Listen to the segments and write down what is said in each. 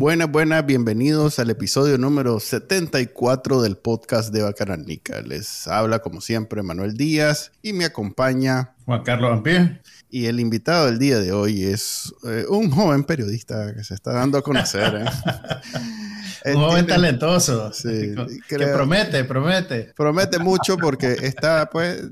Buenas, buenas, bienvenidos al episodio número 74 del podcast de Bacananica. Les habla como siempre Manuel Díaz y me acompaña Juan Carlos Ampie. Y el invitado del día de hoy es eh, un joven periodista que se está dando a conocer. ¿eh? un joven talentoso. Sí, que promete, promete. Promete mucho porque está, pues,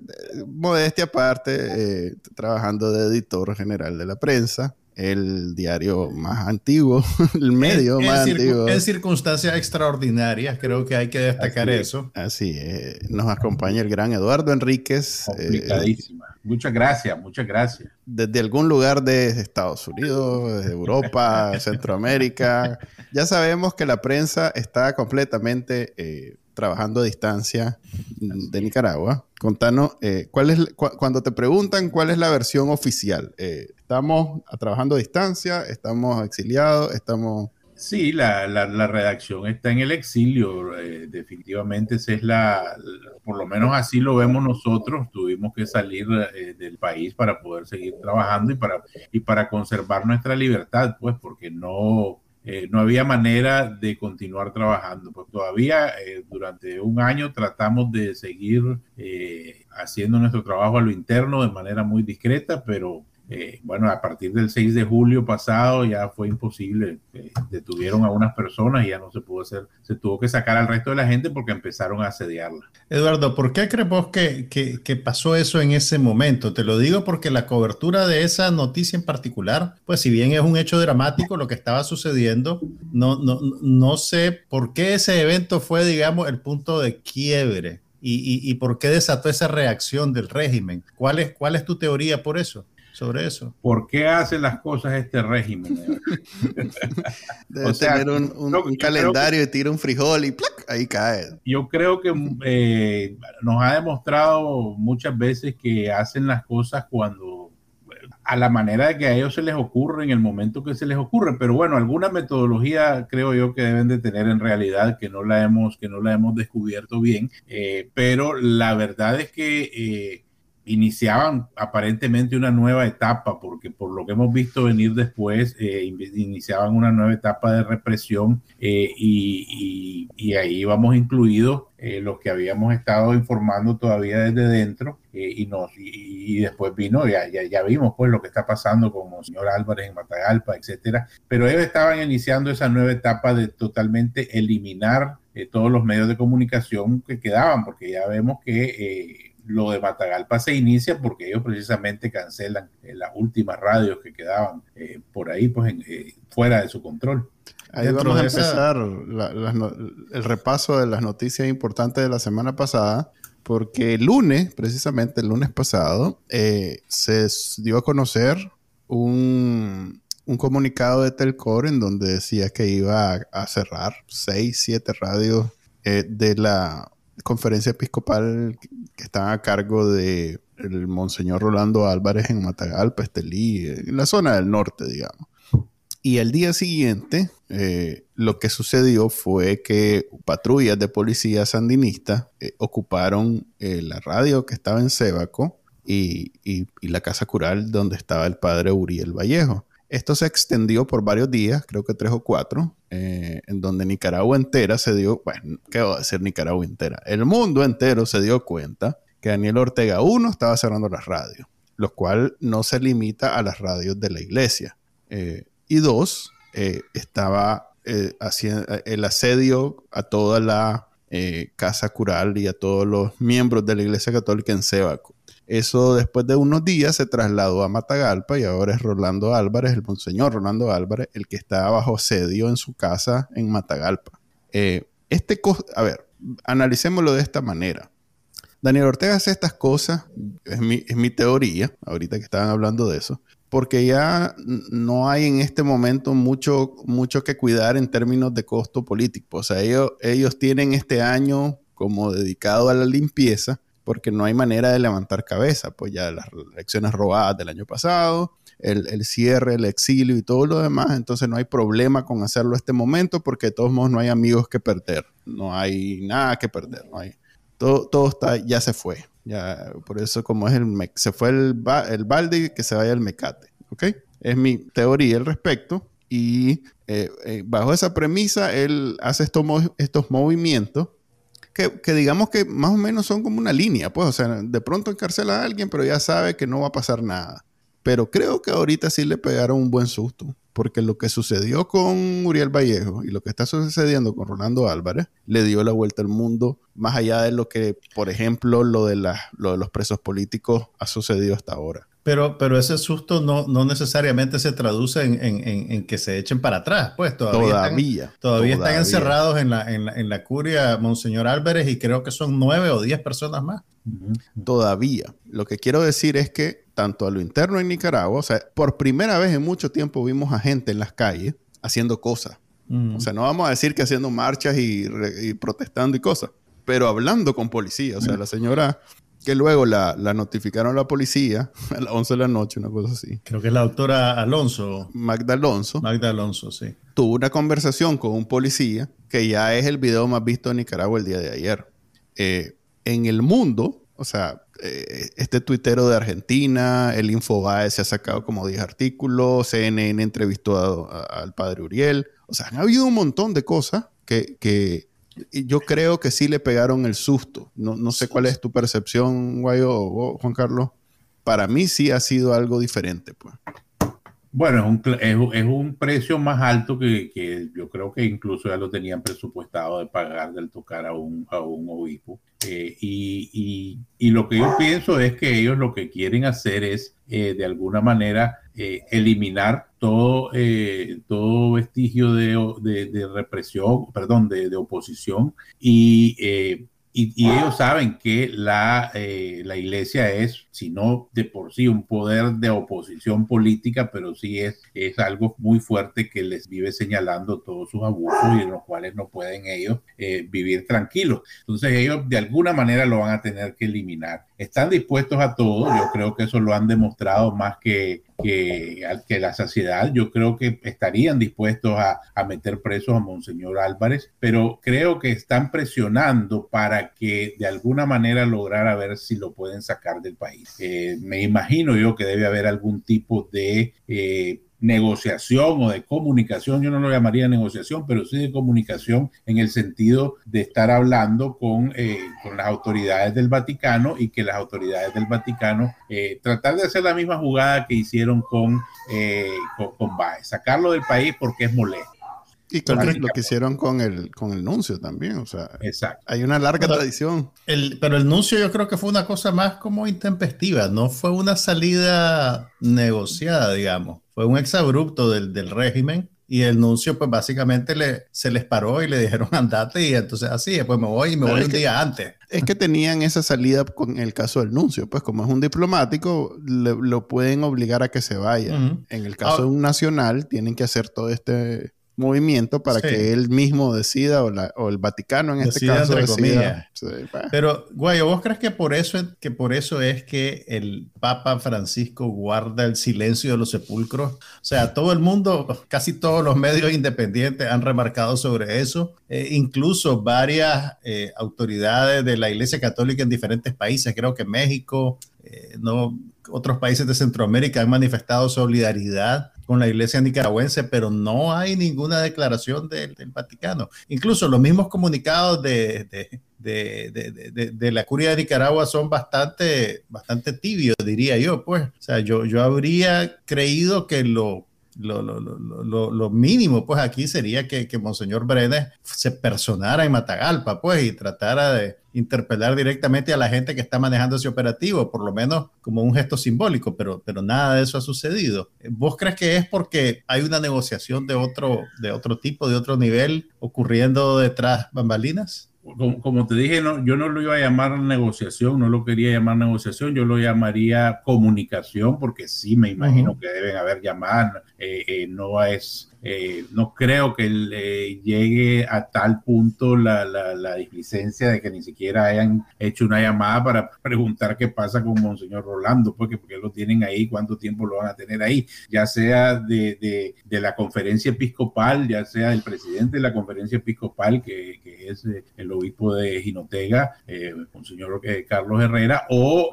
modestia aparte, eh, trabajando de editor general de la prensa el diario más antiguo, el medio más antiguo. En circunstancias extraordinarias, creo que hay que destacar eso. Así es. Nos acompaña el gran Eduardo Enríquez. Complicadísima. muchas gracias, muchas gracias. Desde algún lugar de Estados Unidos, de Europa, Centroamérica. Ya sabemos que la prensa está completamente eh, trabajando a distancia de Nicaragua. Contanos, eh, ¿cuál es, cuando te preguntan cuál es la versión oficial, eh, ¿estamos trabajando a distancia? ¿Estamos exiliados? ¿Estamos...? Sí, la, la, redacción está en el exilio. Eh, definitivamente esa es la, por lo menos así lo vemos nosotros. Tuvimos que salir del país para poder seguir trabajando y para, y para conservar nuestra libertad, pues porque no, eh, no había manera de continuar trabajando. Pues todavía eh, durante un año tratamos de seguir eh, haciendo nuestro trabajo a lo interno de manera muy discreta, pero eh, bueno, a partir del 6 de julio pasado ya fue imposible. Eh, detuvieron a unas personas y ya no se pudo hacer. Se tuvo que sacar al resto de la gente porque empezaron a asediarla. Eduardo, ¿por qué crees vos que, que, pasó eso en ese momento? Te lo digo porque la cobertura de esa noticia en particular, pues si bien es un hecho dramático lo que estaba sucediendo, no, no, no sé por qué ese evento fue, digamos, el punto de quiebre. Y, y, por qué desató esa reacción del régimen. ¿Cuál es, ¿Cuál es tu teoría por eso? Sobre eso. ¿Por qué hace las cosas este régimen? Debe tener un, calendario y tira un frijol y ahí cae. Yo creo que eh, nos ha demostrado muchas veces que hacen las cosas cuando a la manera de que a ellos se les ocurre en el momento que se les ocurre, pero bueno, alguna metodología creo yo que deben de tener en realidad que no la hemos que no la hemos descubierto bien, eh, pero la verdad es que eh, iniciaban aparentemente una nueva etapa, porque por lo que hemos visto venir después, eh, iniciaban una nueva etapa de represión eh, y, ahí vamos incluidos eh, los que habíamos estado informando todavía desde dentro y, nos, y, después vino, ya, ya, ya, vimos pues lo que está pasando con el señor Álvarez en Matagalpa, etcétera, pero ellos estaban iniciando esa nueva etapa de totalmente eliminar todos los medios de comunicación que quedaban, porque ya vemos que lo de Matagalpa se inicia porque ellos precisamente cancelan eh, las últimas radios que quedaban eh, por ahí, pues eh, fuera de su control. Ahí vamos a empezar el repaso de las noticias importantes de la semana pasada, porque el lunes, precisamente el lunes pasado, se dio a conocer un, un, comunicado de Telcor en donde decía que iba a, a cerrar seis, siete radios de la conferencia episcopal que estaba a cargo de el Monseñor Rolando Álvarez en Matagalpa, Estelí, en la zona del norte, digamos. Y al día siguiente, eh, lo que sucedió fue que patrullas de policía sandinista eh, ocuparon eh, la radio que estaba en Sébaco y, y, la casa cural donde estaba el padre Uriel Vallejo. Esto se extendió por varios días, creo que tres o cuatro, eh, en donde Nicaragua entera se dio, bueno, ¿qué va a decir Nicaragua entera? El mundo entero se dio cuenta que Daniel Ortega, uno, estaba cerrando las radios, lo cual no se limita a las radios de la iglesia. Eh, y dos, eh, estaba haciendo el asedio a toda la casa cural y a todos los miembros de la iglesia católica en Sébaco. Eso después de unos días se trasladó a Matagalpa y ahora es Rolando Álvarez, el monseñor Rolando Álvarez, el que está bajo sedio en su casa en Matagalpa. Eh, este a ver, analicémoslo de esta manera. Daniel Ortega hace estas cosas, es mi, teoría, ahorita que estaban hablando de eso, porque ya no hay en este momento mucho, mucho que cuidar en términos de costo político. O sea, ellos, ellos tienen este año como dedicado a la limpieza, porque no hay manera de levantar cabeza, pues ya las elecciones robadas del año pasado, el, el, cierre, el exilio y todo lo demás, entonces no hay problema con hacerlo este momento porque de todos modos no hay amigos que perder, no hay nada que perder, no hay, todo, todo está, ya se fue, ya, por eso como es el, se fue el, el balde, que se vaya el mecate, ¿ok? Es mi teoría al respecto y eh, eh, bajo esa premisa él hace estos, estos movimientos que, digamos que más o menos son como una línea, pues, o sea, de pronto encarcela a alguien, pero ya sabe que no va a pasar nada. Pero creo que ahorita sí le pegaron un buen susto, porque lo que sucedió con Uriel Vallejo y lo que está sucediendo con Rolando Álvarez le dio la vuelta al mundo, más allá de lo que, por ejemplo, lo de, lo de los presos políticos ha sucedido hasta ahora. Pero, pero ese susto no, no necesariamente se traduce en, en, en, que se echen para atrás, pues todavía, todavía, están, todavía, están encerrados en la, en, la, curia Monseñor Álvarez y creo que son nueve o diez personas más. Todavía. Lo que quiero decir es que tanto a lo interno en Nicaragua, o sea, por primera vez en mucho tiempo vimos a gente en las calles haciendo cosas. O sea, no vamos a decir que haciendo marchas y, y protestando y cosas, pero hablando con policía. O sea, la señora que luego la, notificaron a la policía a las 11 de la noche, una cosa así. Creo que es la doctora Alonso. Magda Alonso. Magda Alonso, sí. Tuvo una conversación con un policía, que ya es el video más visto en Nicaragua el día de ayer. Eh, en el mundo, o sea, eh, este tuitero de Argentina, el Infobae se ha sacado como 10 artículos, CNN entrevistó al padre Uriel. O sea, han habido un montón de cosas que, que yo creo que sí le pegaron el susto. No, no sé cuál es tu percepción, Guayo o Juan Carlos. Para mí sí ha sido algo diferente, pues. Bueno, es un, es, un precio más alto que, que, yo creo que incluso ya lo tenían presupuestado de pagar del tocar a un, a un obispo. Eh, y, y, lo que yo pienso es que ellos lo que quieren hacer es, eh, de alguna manera, eh, eliminar todo, todo vestigio de, de, de, represión, perdón, de, de oposición. Y y, ellos saben que la, eh, la iglesia es, si no de por sí, un poder de oposición política, pero sí es, es algo muy fuerte que les vive señalando todos sus abusos y en los cuales no pueden ellos eh, vivir tranquilos. Entonces ellos de alguna manera lo van a tener que eliminar. Están dispuestos a todo, yo creo que eso lo han demostrado más que, que, que la saciedad. Yo creo que estarían dispuestos a, a meter presos a Monseñor Álvarez, pero creo que están presionando para que de alguna manera lograr a ver si lo pueden sacar del país. Eh, me imagino yo que debe haber algún tipo de eh, negociación o de comunicación, yo no lo llamaría negociación, pero sí de comunicación en el sentido de estar hablando con, eh, con las autoridades del Vaticano y que las autoridades del Vaticano eh, tratar de hacer la misma jugada que hicieron con, eh, con, con Baez, sacarlo del país porque es molesto. Y con lo que hicieron con el, con el nuncio también, o sea, Exacto. hay una larga tradición. El, pero el nuncio yo creo que fue una cosa más como intempestiva, no fue una salida negociada, digamos, fue un exabrupto del, del régimen y el nuncio pues básicamente le, se les paró y le dijeron andate y entonces así, después me voy y me voy un día antes. Es que tenían esa salida con el caso del nuncio, pues como es un diplomático, lo pueden obligar a que se vaya. En el caso de un nacional, tienen que hacer todo este movimiento para que él mismo decida o, la, o, el Vaticano en este caso decida. Pero, Guayo, ¿vos crees que por, eso, que por eso es que el Papa Francisco guarda el silencio de los sepulcros? O sea, todo el mundo, casi todos los medios independientes han remarcado sobre eso. Eh, incluso varias eh, autoridades de la Iglesia Católica en diferentes países, creo que México, eh, no, otros países de Centroamérica han manifestado solidaridad con la iglesia nicaragüense, pero no hay ninguna declaración del Vaticano. Incluso los mismos comunicados de, de, de, la curia de Nicaragua son bastante, bastante tibios, diría yo. Pues, o sea, yo, yo habría creído que lo lo, lo, lo, lo, mínimo, pues aquí sería que, que Monseñor Brenes se personara en Matagalpa, pues, y tratara de interpelar directamente a la gente que está manejando ese operativo, por lo menos como un gesto simbólico, pero, pero nada de eso ha sucedido. ¿Vos crees que es porque hay una negociación de otro, de otro tipo, de otro nivel ocurriendo detrás bambalinas? Como, te dije, no, yo no lo iba a llamar negociación, no lo quería llamar negociación, yo lo llamaría comunicación, porque sí me imagino que deben haber llamadas, eh, eh, no es eh, no creo que eh, llegue a tal punto la, la, displicencia de que ni siquiera hayan hecho una llamada para preguntar qué pasa con Monseñor Rolando, porque, porque lo tienen ahí, cuánto tiempo lo van a tener ahí, ya sea de, de, la conferencia episcopal, ya sea del presidente de la conferencia episcopal, que, que es eh, el obispo de Jinotega, Monseñor Carlos Herrera, o,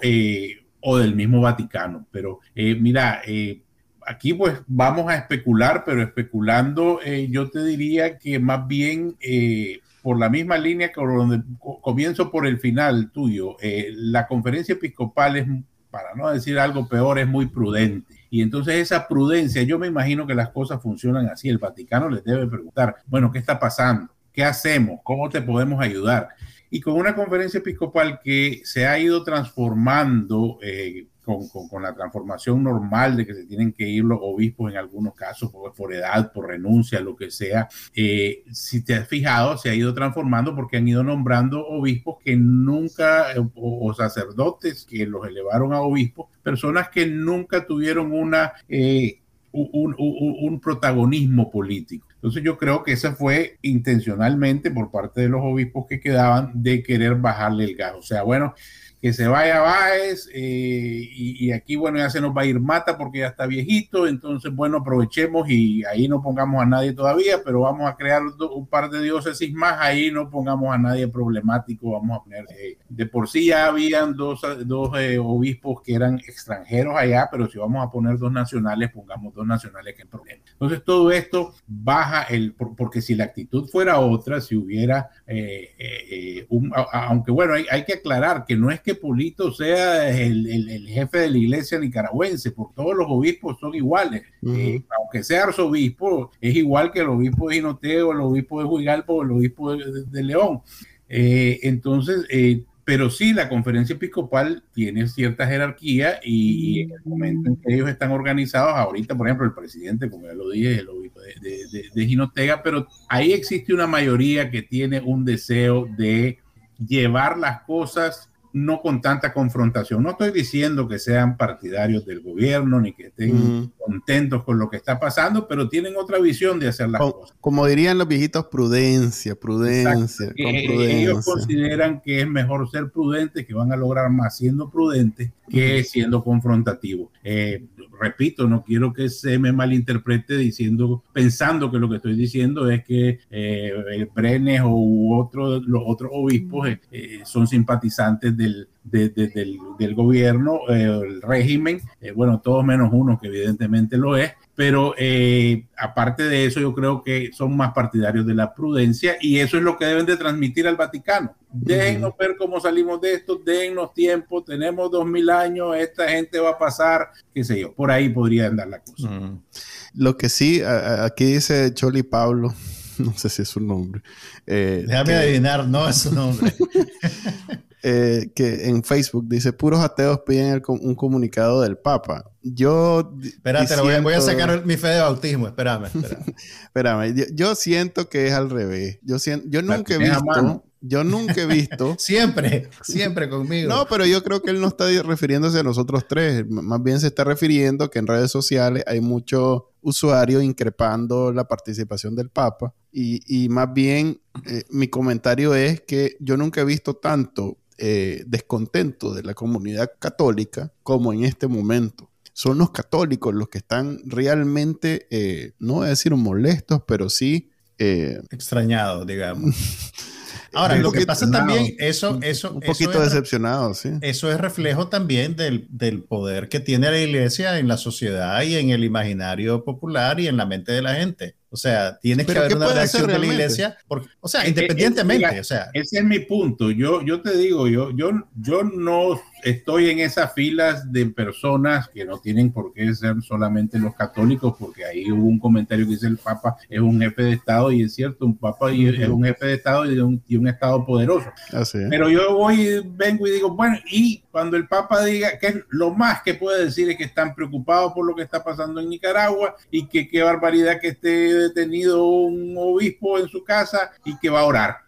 o del mismo Vaticano. Pero mira, aquí pues vamos a especular, pero especulando eh, yo te diría que más bien eh, por la misma línea que donde comienzo por el final tuyo, eh, la conferencia episcopal es, para no decir algo peor, es muy prudente. Y entonces esa prudencia, yo me imagino que las cosas funcionan así. El Vaticano les debe preguntar, bueno, ¿qué está pasando? ¿Qué hacemos? ¿Cómo te podemos ayudar? Y con una conferencia episcopal que se ha ido transformando con, la transformación normal de que se tienen que ir los obispos en algunos casos por, edad, por renuncia, lo que sea. Eh, si te has fijado, se ha ido transformando porque han ido nombrando obispos que nunca, o, sacerdotes que los elevaron a obispos, personas que nunca tuvieron una... Eh, un, un, protagonismo político. Entonces yo creo que esa fue intencionalmente por parte de los obispos que quedaban de querer bajarle el gas. O sea, bueno, que se vaya Báez eh, y, aquí, bueno, ya se nos va a ir Mata porque ya está viejito, entonces, bueno, aprovechemos y ahí no pongamos a nadie todavía, pero vamos a crear un par de diócesis más, ahí no pongamos a nadie problemático, vamos a poner, eh, de por sí ya habían dos, dos eh, obispos que eran extranjeros allá, pero si vamos a poner dos nacionales, pongamos dos nacionales que hay problema. Entonces, todo esto baja el, porque si la actitud fuera otra, si hubiera, un, aunque bueno, hay, hay que aclarar que no es que Pulito sea el, jefe de la iglesia nicaragüense, porque todos los obispos son iguales. Eh, aunque sea arzobispo, es igual que el obispo de Jinoteo, el obispo de Huigalpo, el obispo de, León. Eh, entonces, eh, pero sí, la conferencia episcopal tiene cierta jerarquía y, en el momento en que ellos están organizados, ahorita, por ejemplo, el presidente, como ya lo dije, el obispo de, de, de Jinotega, pero ahí existe una mayoría que tiene un deseo de llevar las cosas no con tanta confrontación. No estoy diciendo que sean partidarios del gobierno ni que estén contentos con lo que está pasando, pero tienen otra visión de hacer las cosas. Como dirían los viejitos, prudencia, prudencia, con prudencia. Ellos consideran que es mejor ser prudentes, que van a lograr más siendo prudentes que siendo confrontativos. Eh, repito, no quiero que se me malinterprete diciendo, pensando que lo que estoy diciendo es que eh, Brenes o otro, los otros obispos eh, eh, son simpatizantes del, del, gobierno, eh, el régimen, bueno, todos menos uno que evidentemente lo es, pero aparte de eso yo creo que son más partidarios de la prudencia y eso es lo que deben de transmitir al Vaticano. Déjennos ver cómo salimos de esto, dennos tiempo, tenemos dos mil años, esta gente va a pasar, qué sé yo, por ahí podría andar la cosa. Lo que sí, aquí dice Choli Pablo, no sé si es su nombre. Eh, Déjame adivinar, no es su nombre. Eh, que en Facebook dice, puros ateos piden un comunicado del Papa. Yo... Espérate, voy, a sacar mi fe de bautismo, espérame. Espérame, yo, siento que es al revés. Yo, siento, yo nunca he visto... Yo nunca he visto. siempre, siempre conmigo. No, pero yo creo que él no está refiriéndose a nosotros tres. Más bien se está refiriendo que en redes sociales hay mucho usuario increpando la participación del Papa. Y, más bien, eh, mi comentario es que yo nunca he visto tanto eh, descontento de la comunidad católica como en este momento. Son los católicos los que están realmente, eh, no voy a decir molestos, pero sí... extrañados, digamos. Ahora, lo que pasa también, eso, eso. Un poquito decepcionado, sí. Eso es reflejo también del, del, poder que tiene la iglesia en la sociedad y en el imaginario popular y en la mente de la gente. O sea, tiene que haber una reacción de la iglesia, porque, o sea, independientemente, o sea. Ese es mi punto. Yo, yo te digo, yo, yo, yo no estoy en esas filas de personas que no tienen por qué ser solamente los católicos, porque ahí hubo un comentario que dice el Papa es un jefe de Estado y es cierto, un Papa es un jefe de Estado y un, y un Estado poderoso. Pero yo voy, vengo y digo, bueno, y cuando el Papa diga que lo más que puede decir es que están preocupados por lo que está pasando en Nicaragua y que qué barbaridad que esté detenido un obispo en su casa y que va a orar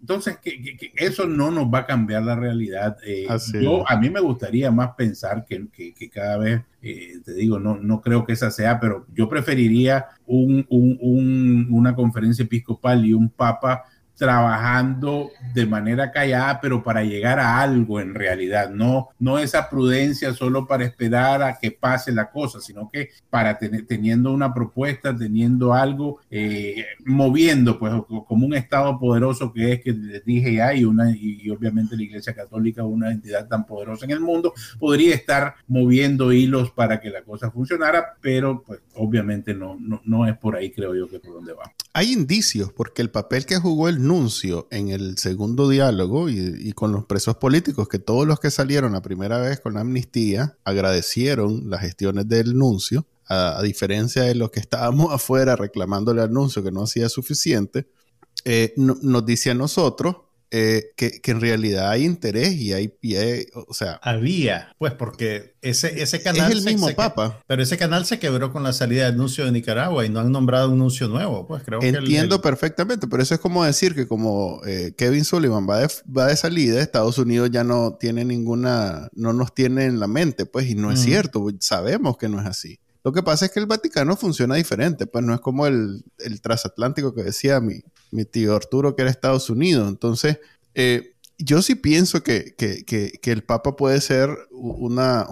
Entonces, que, eso no nos va a cambiar la realidad. Eh, yo, a mí me gustaría más pensar que, que cada vez, eh, te digo, no, no creo que esa sea, pero yo preferiría un, un, una conferencia episcopal y un papa trabajando de manera callada, pero para llegar a algo en realidad, no, no esa prudencia solo para esperar a que pase la cosa, sino que para tener, teniendo una propuesta, teniendo algo, eh, moviendo, pues como un Estado poderoso que es, que les dije ya, y, una, y, obviamente la Iglesia Católica, una entidad tan poderosa en el mundo, podría estar moviendo hilos para que la cosa funcionara, pero pues obviamente no, no, no es por ahí, creo yo, que por donde va. Hay indicios, porque el papel que jugó el anuncio en el segundo diálogo y, con los presos políticos, que todos los que salieron la primera vez con amnistía agradecieron las gestiones del nuncio, a, diferencia de los que estábamos afuera reclamándole al anuncio que no hacía suficiente, eh, nos dice a nosotros eh, que, en realidad hay interés y hay, o sea... Había, pues porque ese, ese canal... Es el mismo Papa. pero ese canal se quebró con la salida del anuncio de Nicaragua y no han nombrado un anuncio nuevo, pues creo Entiendo perfectamente, pero eso es como decir que como eh, Kevin Sullivan va de, va de salida, Estados Unidos ya no tiene ninguna, no nos tiene en la mente, pues, y no es cierto, sabemos que no es así. Lo que pasa es que el Vaticano funciona diferente, pues no es como el, el transatlántico que decía mi, mi tío Arturo, que era Estados Unidos. Entonces, eh, yo sí pienso que, que, que, el Papa puede ser una,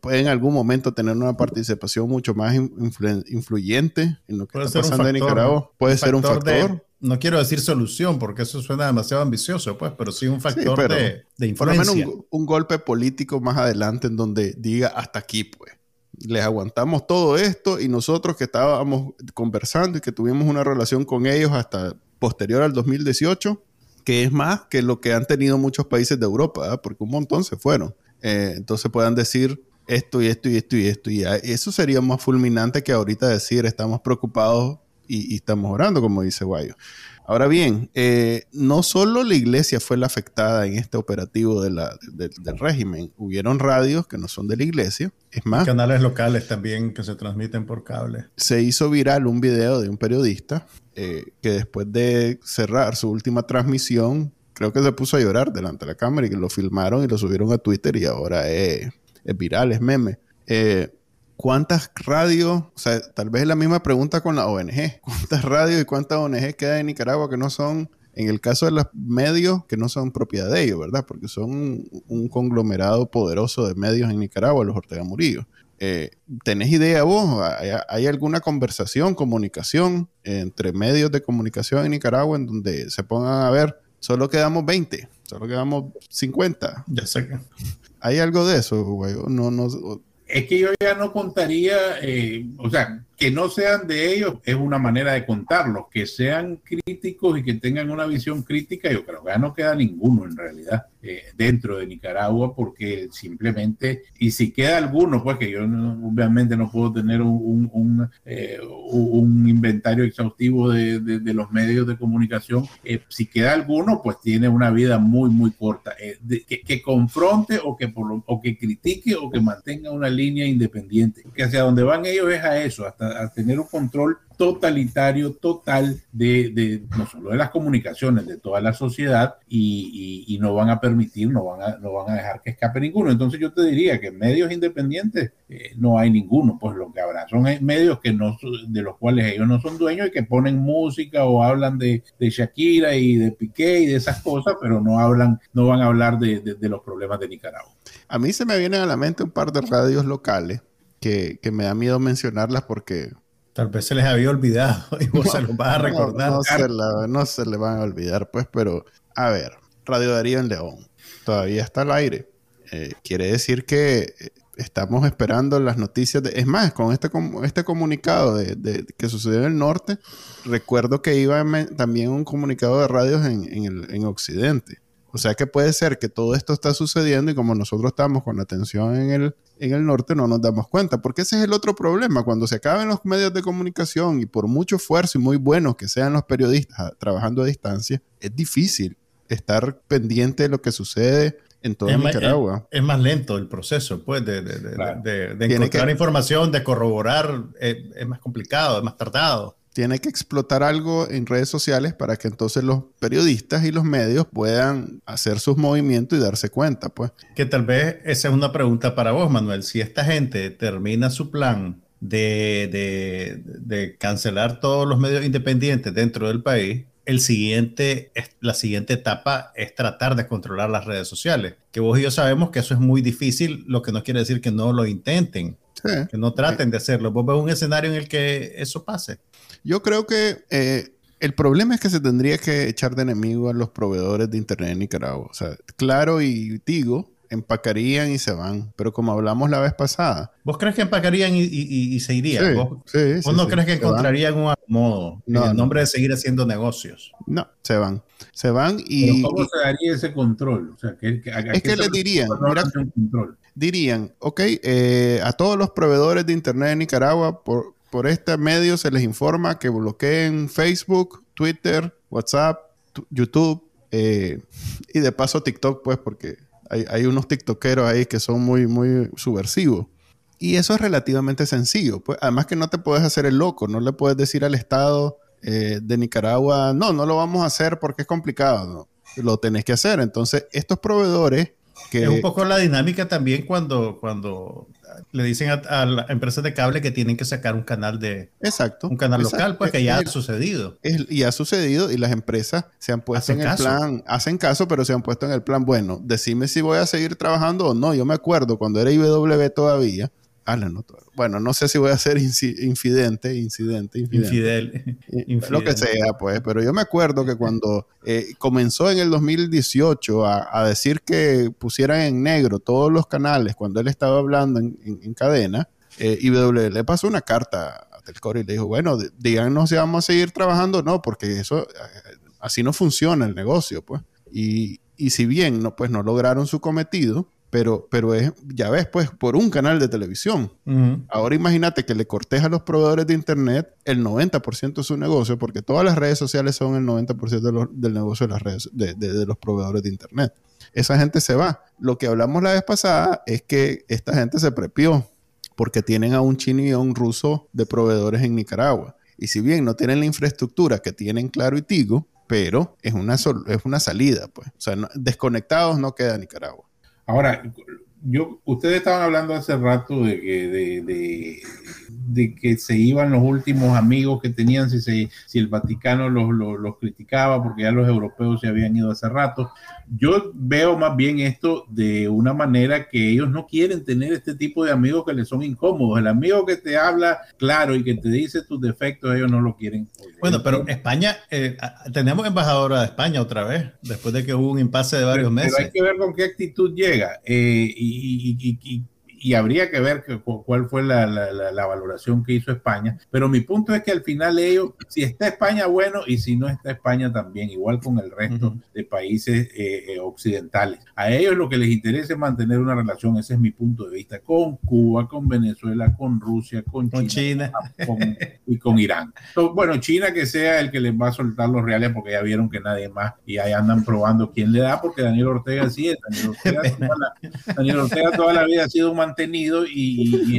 puede en algún momento tener una participación mucho más influyente en lo que está pasando en Nicaragua. Puede ser un factor. no quiero decir solución porque eso suena demasiado ambicioso, pues, pero sí un factor de, de, influencia. Por lo menos un, un, golpe político más adelante en donde diga hasta aquí, pues. Les aguantamos todo esto y nosotros que estábamos conversando y que tuvimos una relación con ellos hasta posterior al 2018, que es más que lo que han tenido muchos países de Europa, porque un montón se fueron. Eh, entonces puedan decir esto y esto y esto y esto. Y eso sería más fulminante que ahorita decir estamos preocupados y, estamos orando, como dice Guayo. Ahora bien, eh, no solo la iglesia fue la afectada en este operativo del régimen, hubieron radios que no son de la iglesia, es más. Canales locales también que se transmiten por cable. Se hizo viral un video de un periodista eh, que después de cerrar su última transmisión, creo que se puso a llorar delante de la cámara y que lo filmaron y lo subieron a Twitter y ahora es, viral, es meme. Eh, ¿Cuántas radios? O sea, tal vez es la misma pregunta con la ONG. ¿Cuántas radios y cuántas ONG quedan en Nicaragua que no son, en el caso de los medios, que no son propiedad de ellos, ¿verdad? Porque son un conglomerado poderoso de medios en Nicaragua, los Ortega Murillo. Eh, ¿Tenés idea vos? ¿Hay, alguna conversación, comunicación entre medios de comunicación en Nicaragua en donde se pongan a ver, solo quedamos 20, solo quedamos 50? Ya sé que. ¿Hay algo de eso, güey? No, no, es que yo ya no contaría, eh, o sea, que no sean de ellos es una manera de contarlos, que sean críticos y que tengan una visión crítica, yo creo que ya no queda ninguno en realidad eh, dentro de Nicaragua, porque simplemente, y si queda alguno, pues que yo obviamente no puedo tener un, eh, inventario exhaustivo de, los medios de comunicación, eh, si queda alguno, pues tiene una vida muy, muy corta, que, confronte o que, por que critique o que mantenga una línea independiente, que hacia donde van ellos es a eso, hasta a, tener un control totalitario, total de, no solo de las comunicaciones, de toda la sociedad y, no van a permitir, no van a, no van a dejar que escape ninguno. Entonces yo te diría que medios independientes eh, no hay ninguno, pues lo que habrá son medios que no, de los cuales ellos no son dueños y que ponen música o hablan de, Shakira y de Piqué y de esas cosas, pero no hablan, no van a hablar de, de los problemas de Nicaragua. A mí se me vienen a la mente un par de radios locales que, me da miedo mencionarlas porque... Tal vez se les había olvidado y vos se los vas a recordar. No, se no se le van a olvidar, pues, pero a ver, Radio Darío en León todavía está al aire. Eh, quiere decir que eh, estamos esperando las noticias. De, es más, con este, este comunicado de, que sucedió en el norte, recuerdo que iba también un comunicado de radios en, en, el, en Occidente. O sea que puede ser que todo esto está sucediendo y como nosotros estamos con la atención en el, en el norte no nos damos cuenta, porque ese es el otro problema. Cuando se acaben los medios de comunicación y por mucho esfuerzo y muy buenos que sean los periodistas trabajando a distancia, es difícil estar pendiente de lo que sucede en toda Nicaragua. Es, más lento el proceso, pues, de, de, de, encontrar información, de corroborar, es, más complicado, es más tardado. Tiene que explotar algo en redes sociales para que entonces los periodistas y los medios puedan hacer sus movimientos y darse cuenta, pues. Que tal vez esa es una pregunta para vos, Manuel. Si esta gente termina su plan de, de, cancelar todos los medios independientes dentro del país, el siguiente, la siguiente etapa es tratar de controlar las redes sociales. Que vos y yo sabemos que eso es muy difícil, lo que no quiere decir que no lo intenten, que no traten de hacerlo. Vos ves un escenario en el que eso pase. Yo creo que eh, el problema es que se tendría que echar de enemigo a los proveedores de Internet en Nicaragua. O sea, Claro y Tigo empacarían y se van. Pero como hablamos la vez pasada. ¿Vos crees que empacarían y, se irían? ¿Vos, no crees que encontrarían un modo en el nombre de seguir haciendo negocios? No, se van. Se van y... ¿Cómo se daría ese control? O sea, es que les dirían, dirían, ok, eh, a todos los proveedores de Internet en Nicaragua, por, por este medio se les informa que bloqueen Facebook, Twitter, WhatsApp, YouTube eh, y de paso TikTok, pues, porque hay, unos TikTokeros ahí que son muy, muy subversivos. Y eso es relativamente sencillo. Pues, además que no te puedes hacer el loco, no le puedes decir al Estado eh, de Nicaragua, no, no lo vamos a hacer porque es complicado. Lo tenés que hacer. Entonces, estos proveedores es un poco la dinámica también cuando, cuando le dicen a, las empresas de cable que tienen que sacar un canal de exacto un canal local pues que ya ha sucedido. y ha sucedido y las empresas se han puesto en el plan hacen caso pero se han puesto en el plan bueno decime si voy a seguir trabajando o no. Yo me acuerdo cuando era IW todavía bueno, no sé si voy a ser infidente, incidente, infidel. Lo que sea, pues. Pero yo me acuerdo que cuando eh, comenzó en el 2018 a, decir que pusieran en negro todos los canales cuando él estaba hablando en, cadena, eh, IW le pasó una carta a Telcor y le dijo, bueno, díganos si vamos a seguir trabajando no, porque eso, eh, así no funciona el negocio, pues. Y, y si bien no, pues no lograron su cometido, pero, pero es, ya ves, pues, por un canal de televisión. Ahora imagínate que le cortes a los proveedores de Internet el 90% de su negocio, porque todas las redes sociales son el 90% del negocio de, las redes, de, los proveedores de Internet. Esa gente se va. Lo que hablamos la vez pasada es que esta gente se prepió, porque tienen a un chino y a un ruso de proveedores en Nicaragua. Y si bien no tienen la infraestructura que tienen Claro y Tigo, pero es una, es una salida, pues. O sea, desconectados no queda Nicaragua. Ahora, yo, ustedes estaban hablando hace rato de que, de, de, que se iban los últimos amigos que tenían si, se, si el Vaticano los, los, criticaba porque ya los europeos se habían ido hace rato. Yo veo más bien esto de una manera que ellos no quieren tener este tipo de amigos que les son incómodos. El amigo que te habla claro y que te dice tus defectos, ellos no lo quieren. Bueno, pero España, eh, tenemos embajadora de España otra vez, después de que hubo un impasse de varios meses. Pero hay que ver con qué actitud llega. Eh, y, y, y habría que ver cuál fue la, valoración que hizo España. Pero mi punto es que al final ellos, si está España, bueno, y si no está España también, igual con el resto de países eh, eh, occidentales. A ellos lo que les interesa es mantener una relación, ese es mi punto de vista, con Cuba, con Venezuela, con Rusia, con, China, y con Irán. bueno, China que sea el que les va a soltar los reales porque ya vieron que nadie más y ahí andan probando quién le da porque Daniel Ortega sí es. Daniel Ortega, toda la, Daniel Ortega toda la vida ha sido un mantenido y,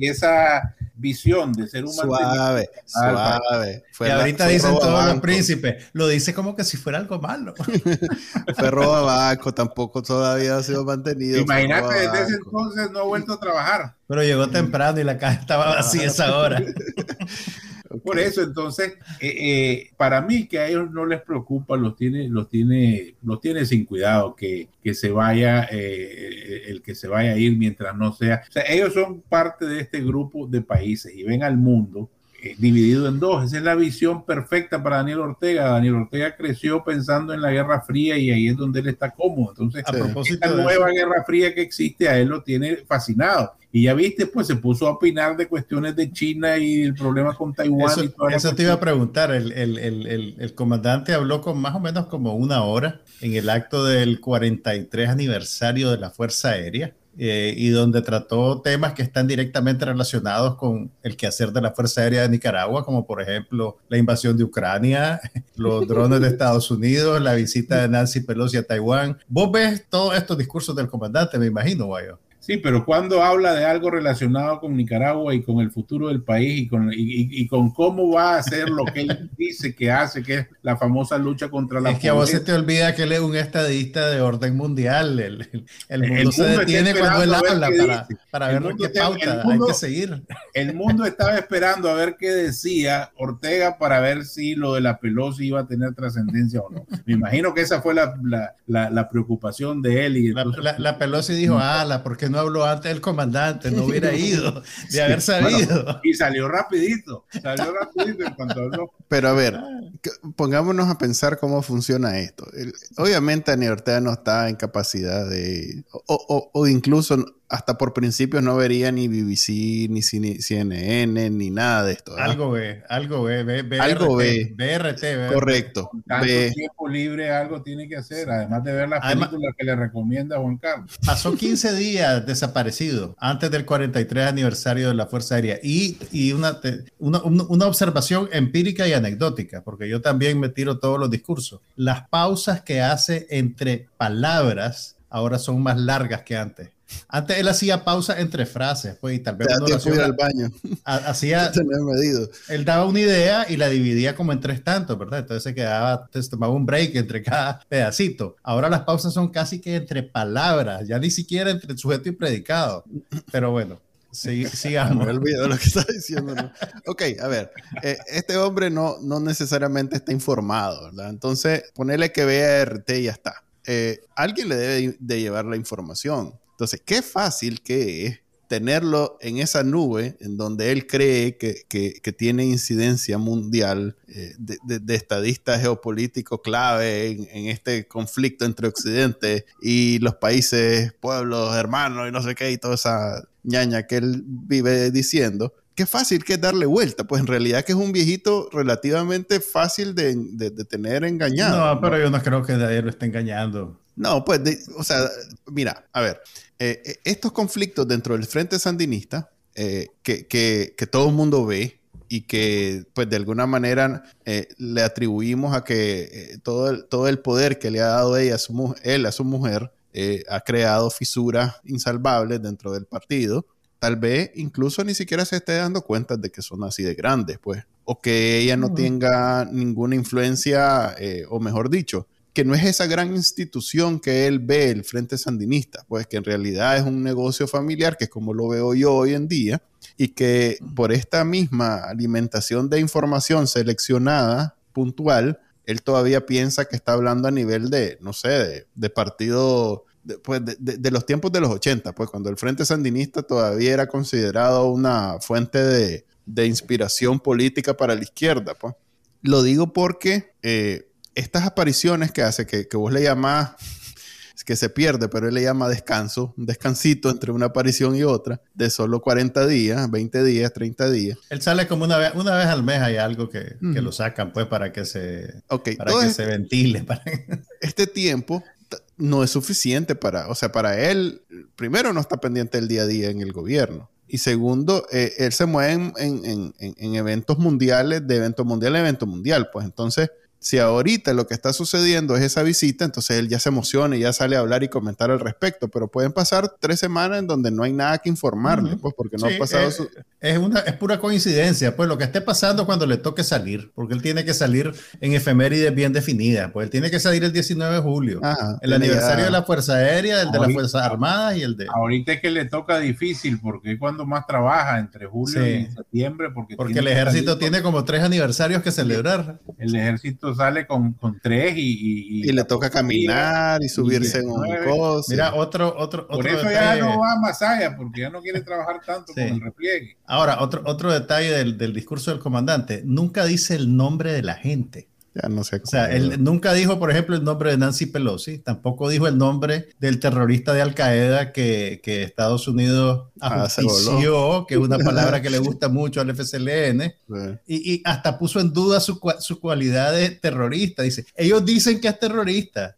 esa, visión de ser un suave, Suave, y ahorita dicen todos los príncipes, lo dice como que si fuera algo malo. fue robabanco, tampoco todavía ha sido mantenido. Imagínate, desde ese entonces no ha vuelto a trabajar. Pero llegó temprano y la caja estaba vacía esa hora. Por eso, entonces, eh, eh, para mí que a ellos no les preocupa, los tiene, los tiene, los tiene sin cuidado que, que se vaya, eh, el que se vaya a ir mientras no sea. O sea, ellos son parte de este grupo de países y ven al mundo dividido en dos. Esa es la visión perfecta para Daniel Ortega. Daniel Ortega creció pensando en la Guerra Fría y ahí es donde él está cómodo. Entonces, a propósito esta nueva Guerra Fría que existe a él lo tiene fascinado. Y ya viste, pues se puso a opinar de cuestiones de China y el problema con Taiwán. Eso, y todo eso te iba a preguntar. El, el, el, el, comandante habló con más o menos como una hora en el acto del 43 aniversario de la Fuerza Aérea. Eh, y donde trató temas que están directamente relacionados con el quehacer de la Fuerza Aérea de Nicaragua, como por ejemplo la invasión de Ucrania, los drones de Estados Unidos, la visita de Nancy Pelosi a Taiwán. Vos ves todos estos discursos del comandante, me imagino, Guayo. Sí, pero cuando habla de algo relacionado con Nicaragua y con el futuro del país y con, y, con cómo va a hacer lo que él dice que hace, que es la famosa lucha contra la Es que a vos se te olvida que él es un estadista de orden mundial. El, el, mundo, se detiene cuando él habla para, para ver qué pauta hay que seguir. El mundo estaba esperando a ver qué decía Ortega para ver si lo de la Pelosi iba a tener trascendencia o no. Me imagino que esa fue la, la, la, preocupación de él. Y la, Pelosi dijo, ala, ¿por qué no habló antes del comandante? No hubiera ido, de haber sabido. y salió rapidito, salió rapidito en cuanto habló. Pero a ver, pongámonos a pensar cómo funciona esto. Obviamente Ani Ortega no está en capacidad de, o, o incluso hasta por principios no vería ni BBC, ni CNN, ni nada de esto. Algo ve, algo ve, ve, algo ve. BRT, Correcto. Tanto tiempo libre algo tiene que hacer, además de ver las películas que le recomienda Juan Carlos. Pasó 15 días desaparecido antes del 43 aniversario de la Fuerza Aérea y, y una, una, una observación empírica y anecdótica, porque yo también me tiro todos los discursos. Las pausas que hace entre palabras ahora son más largas que antes. Antes él hacía pausa entre frases, pues, y tal vez al baño. Hacía, medido. Él daba una idea y la dividía como en tres tantos, ¿verdad? Entonces se quedaba, tomaba un break entre cada pedacito. Ahora las pausas son casi que entre palabras, ya ni siquiera entre sujeto y predicado. Pero bueno. Sí, sigamos. Me olvido lo que está diciendo. Ok, a ver, eh, este hombre no, no necesariamente está informado, ¿verdad? Entonces, ponerle que vea RT y ya está. Eh, alguien le debe de llevar la información. Entonces, qué fácil que es tenerlo en esa nube en donde él cree que, tiene incidencia mundial eh, de, estadista geopolítico clave en, este conflicto entre Occidente y los países, pueblos, hermanos y no sé qué, y toda esa ñaña que él vive diciendo. Qué fácil que es darle vuelta, pues en realidad que es un viejito relativamente fácil de, tener engañado. No, pero yo no creo que de lo esté engañando. No, pues, o sea, mira, a ver, eh, eh, estos conflictos dentro del Frente Sandinista, eh, que, que, que, todo el mundo ve y que, pues, de alguna manera le atribuimos a que todo, el, todo el poder que le ha dado ella a su, él a su mujer ha creado fisuras insalvables dentro del partido. Tal vez incluso ni siquiera se esté dando cuenta de que son así de grandes, pues, o que ella no tenga ninguna influencia, o mejor dicho, que no es esa gran institución que él ve, el Frente Sandinista, pues que en realidad es un negocio familiar, que es como lo veo yo hoy en día, y que por esta misma alimentación de información seleccionada, puntual, él todavía piensa que está hablando a nivel de, no sé, de, partido, de, pues de, los tiempos de los 80, pues cuando el Frente Sandinista todavía era considerado una fuente de, inspiración política para la izquierda, pues. Lo digo porque eh, estas apariciones que hace, que, vos le llamás, que se pierde, pero él le llama descanso, un descansito entre una aparición y otra, de solo 40 días, 20 días, 30 días. Él sale como una vez, una vez al mes, hay algo que, lo sacan, pues, para que se, para que se ventile. Este tiempo no es suficiente para, o sea, para él, primero no está pendiente del día a día en el gobierno. Y segundo, eh, él se mueve en, en, en, eventos mundiales, de evento mundial a evento mundial. Pues entonces, si ahorita lo que está sucediendo es esa visita, entonces él ya se emociona y ya sale a hablar y comentar al respecto, pero pueden pasar tres semanas en donde no hay nada que informarle, pues porque no ha pasado su... Es, una, es pura coincidencia, pues lo que esté pasando cuando le toque salir, porque él tiene que salir en efemérides bien definidas, pues él tiene que salir el 19 de julio, el aniversario de la Fuerza Aérea, el de las Fuerzas Armadas y el de... Ahorita es que le toca difícil, porque es cuando más trabaja, entre julio y septiembre, porque... Porque el ejército tiene como tres aniversarios que celebrar. El ejército sale con, con tres y, y, le toca caminar y subirse en un coche. Mira, otro, otro, Por eso ya no va más allá, porque ya no quiere trabajar tanto con el repliegue. Ahora, otro, otro detalle del, del discurso del comandante, nunca dice el nombre de la gente. Ya no sé. O sea, él nunca dijo, por ejemplo, el nombre de Nancy Pelosi, tampoco dijo el nombre del terrorista de Al Qaeda que, que Estados Unidos ah, ajustició, que es una palabra que le gusta mucho al FSLN, y, y, hasta puso en duda su, su, cualidad de terrorista. Dice, ellos dicen que es terrorista,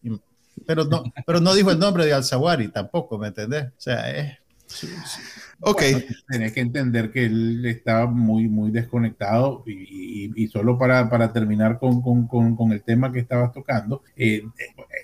pero no, pero no dijo el nombre de Al-Zawari tampoco, ¿me entendés? O sea, es... Ok. tenés que entender que él estaba muy, muy desconectado y, y, solo para, para terminar con, con, con, el tema que estabas tocando, eh,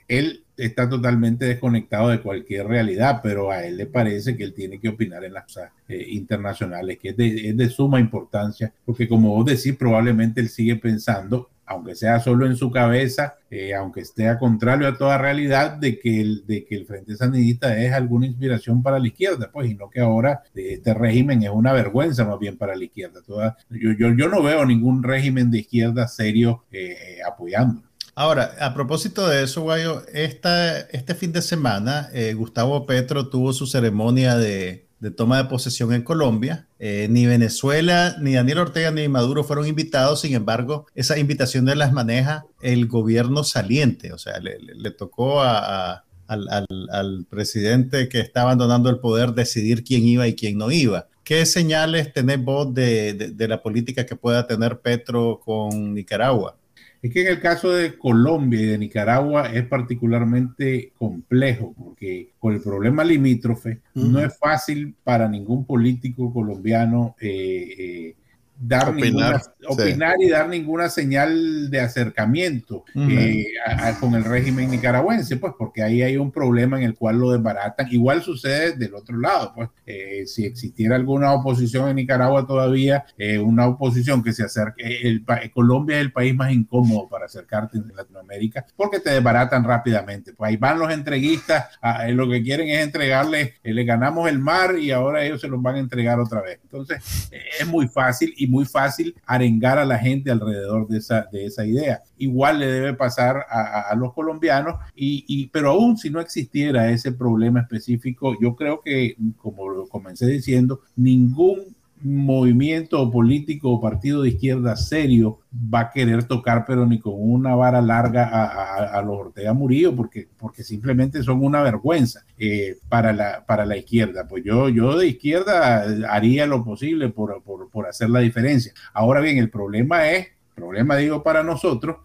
él está totalmente desconectado de cualquier realidad, pero a él le parece que él tiene que opinar en las cosas eh, internacionales, que es de, es de, suma importancia, porque como vos decís, probablemente él sigue pensando, aunque sea solo en su cabeza, eh, aunque esté a contrario a toda realidad, de que, el, de que el Frente Sandinista es alguna inspiración para la izquierda, pues, y no que ahora este régimen es una vergüenza más bien para la izquierda. Toda, yo, yo, yo no veo ningún régimen de izquierda serio eh, apoyando. Ahora, a propósito de eso, Guayo, esta, este fin de semana eh, Gustavo Petro tuvo su ceremonia de, de toma de posesión en Colombia. Eh, ni Venezuela, ni Daniel Ortega, ni Maduro fueron invitados, sin embargo, esas invitaciones las maneja el gobierno saliente, o sea, le, tocó a, al, al, presidente que está abandonando el poder decidir quién iba y quién no iba. ¿Qué señales tenés vos de, de, de la política que pueda tener Petro con Nicaragua? Es que en el caso de Colombia y de Nicaragua es particularmente complejo porque con el problema limítrofe uh -huh. no es fácil para ningún político colombiano eh, eh, dar opinar, ninguna, opinar sí. y dar ninguna señal de acercamiento uh -huh. eh, a, a, con el régimen nicaragüense, pues porque ahí hay un problema en el cual lo desbaratan. Igual sucede del otro lado, pues eh, si existiera alguna oposición en Nicaragua todavía, eh, una oposición que se acerque, el, Colombia es el país más incómodo para acercarte en Latinoamérica porque te desbaratan rápidamente. Pues ahí van los entreguistas, a, lo que quieren es entregarle, eh, le ganamos el mar y ahora ellos se los van a entregar otra vez. Entonces es muy fácil y muy fácil arengar a la gente alrededor de esa, de esa idea. Igual le debe pasar a, a los colombianos, y, y, pero aún si no existiera ese problema específico, yo creo que, como lo comencé diciendo, ningún movimiento político o partido de izquierda serio va a querer tocar, pero ni con una vara larga a, a, los Ortega Murillo, porque, porque simplemente son una vergüenza eh, para, la, para la izquierda. Pues yo, yo de izquierda haría lo posible por, por, por hacer la diferencia. Ahora bien, el problema es, problema digo para nosotros,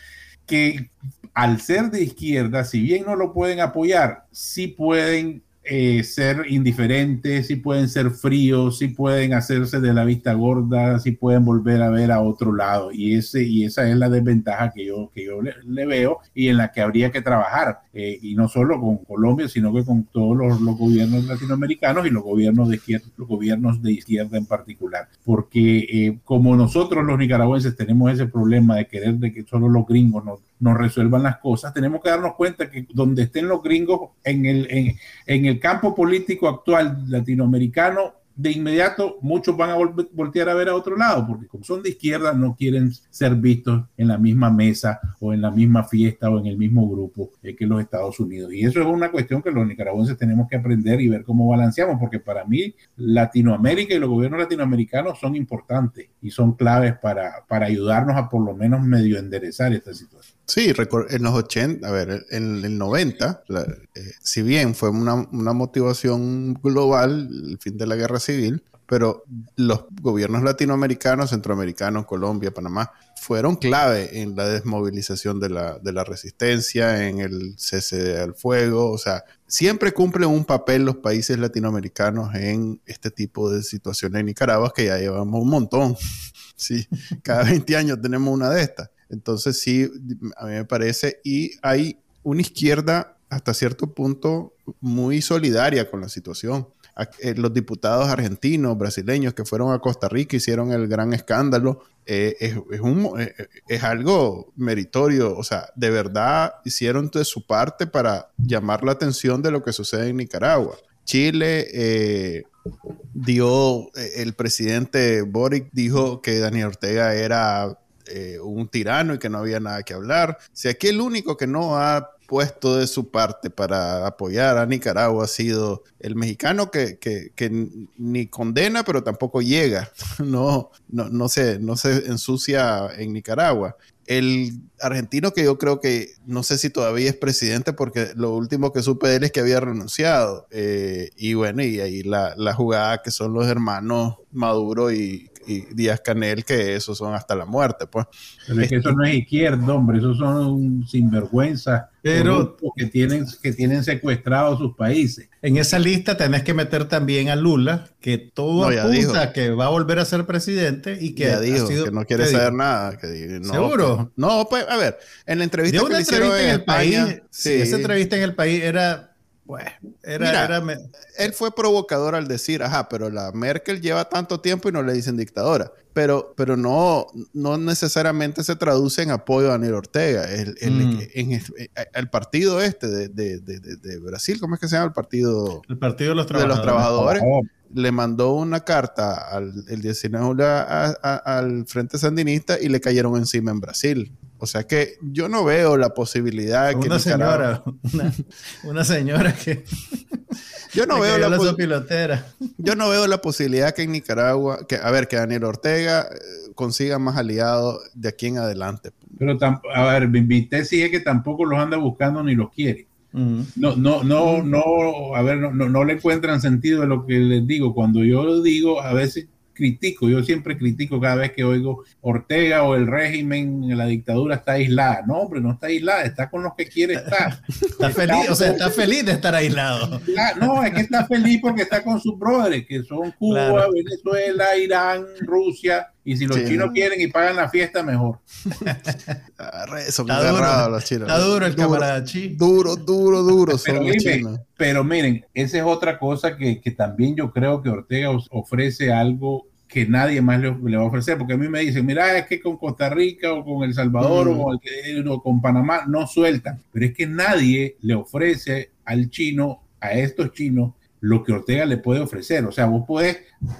que al ser de izquierda, si bien no lo pueden apoyar, sí pueden eh, ser indiferentes, si pueden ser fríos, si pueden hacerse de la vista gorda, si pueden volver a ver a otro lado. Y, ese, y esa es la desventaja que yo, que yo le, veo y en la que habría que trabajar. Eh, y no solo con Colombia, sino que con todos los, los, gobiernos latinoamericanos y los gobiernos de izquierda, los gobiernos de izquierda en particular. Porque eh, como nosotros los nicaragüenses tenemos ese problema de querer de que solo los gringos nos, nos resuelvan las cosas, tenemos que darnos cuenta que donde estén los gringos en el, en, el campo político actual latinoamericano, de inmediato muchos van a vol voltear a ver a otro lado, porque como son de izquierda no quieren ser vistos en la misma mesa o en la misma fiesta o en el mismo grupo eh, que los Estados Unidos. Y eso es una cuestión que los nicaragüenses tenemos que aprender y ver cómo balanceamos, porque para mí Latinoamérica y los gobiernos latinoamericanos son importantes y son claves para ayudarnos a por lo menos medio enderezar esta situación. Sí, en los 80, a ver, en el 90, la, eh, si bien fue una, una, motivación global el fin de la guerra civil, pero los gobiernos latinoamericanos, centroamericanos, Colombia, Panamá, fueron clave en la desmovilización de la, de la resistencia, en el cese al fuego, o sea, siempre cumplen un papel los países latinoamericanos en este tipo de situaciones en Nicaragua, que ya llevamos un montón. Sí, cada 20 años tenemos una de estas. Entonces sí, a mí me parece, y hay una izquierda hasta cierto punto muy solidaria con la situación. Eh, los diputados argentinos, brasileños que fueron a Costa Rica hicieron el gran escándalo. Eh, es, eh, es, algo meritorio. O sea, de verdad hicieron de su parte para llamar la atención de lo que sucede en Nicaragua. Chile dio, el presidente Boric dijo que Daniel Ortega era eh, un tirano y que no había nada que hablar. Si aquí el único que no ha puesto de su parte para apoyar a Nicaragua ha sido el mexicano que, que, ni condena pero tampoco llega, no, no, no, se, no se ensucia en Nicaragua. El argentino que yo creo que no sé si todavía es presidente porque lo último que supe él es que había renunciado. Eh, y bueno, y ahí la, la, jugada que son los hermanos Maduro y y Díaz Canel, que esos son hasta la muerte, pues. Pero es que eso no es izquierda, hombre, esos son sinvergüenza Pero que tienen, que tienen secuestrados sus países. en esa lista tenés que meter también a Lula, que todo No, apunta dijo. que va a volver a ser presidente y que ya ha dijo sido- que no quiere ¿qué saber dijo? nada. que no, ¿Seguro? que- no, pues, a ver, en la entrevista que una le hicieron entrevista en el España, país. Sí, esa entrevista en el país era. Bueno, era. Mira, era me- él fue provocador al decir, ajá, pero la Merkel lleva tanto tiempo y no le dicen dictadora. Pero, pero no, no necesariamente se traduce en apoyo a Daniel Ortega. El, el, Mm. en el, el partido este de, de- de- de- de Brasil, ¿cómo es que se llama el partido? el Partido de los De los Trabajadores. trabajadores. Le mandó una carta al, el 19 de julio a- a- al Frente Sandinista y le cayeron encima en Brasil. O sea que yo no veo la posibilidad de que Una Nicaragua- señora, una, una señora que yo no veo la, la sopilotera. Yo no veo la posibilidad que en Nicaragua, que, a ver, que Daniel Ortega eh, consiga más aliados de aquí en adelante. Pero, tam- a ver, Vité sí es que tampoco los anda buscando ni los quiere. No, no, no, no, a ver, no, no, no le encuentran sentido a lo que les digo. Cuando yo digo, a veces critico, yo siempre critico cada vez que oigo Ortega o el régimen, la dictadura está aislada. No, hombre, no está aislada, está con los que quiere estar. Está feliz, o sea, está feliz de estar aislado. La- no, es que está feliz porque está con sus brothers, que son Cuba, Claro. Venezuela, Irán, Rusia. Y si los Sí. chinos quieren y pagan la fiesta, mejor. Son Está duro, los chinos. está duro el Duro, camarada Chi. Duro, duro, duro son Pero, los dime, chinos. pero miren, esa es otra cosa que, que también yo creo que Ortega os- ofrece algo que nadie más le, le va a ofrecer, porque a mí me dicen, mira, es que con Costa Rica o con El Salvador Mm. o, con el- o con Panamá no sueltan, pero es que nadie le ofrece al chino, a estos chinos, lo que Ortega le puede ofrecer. O sea, vos podés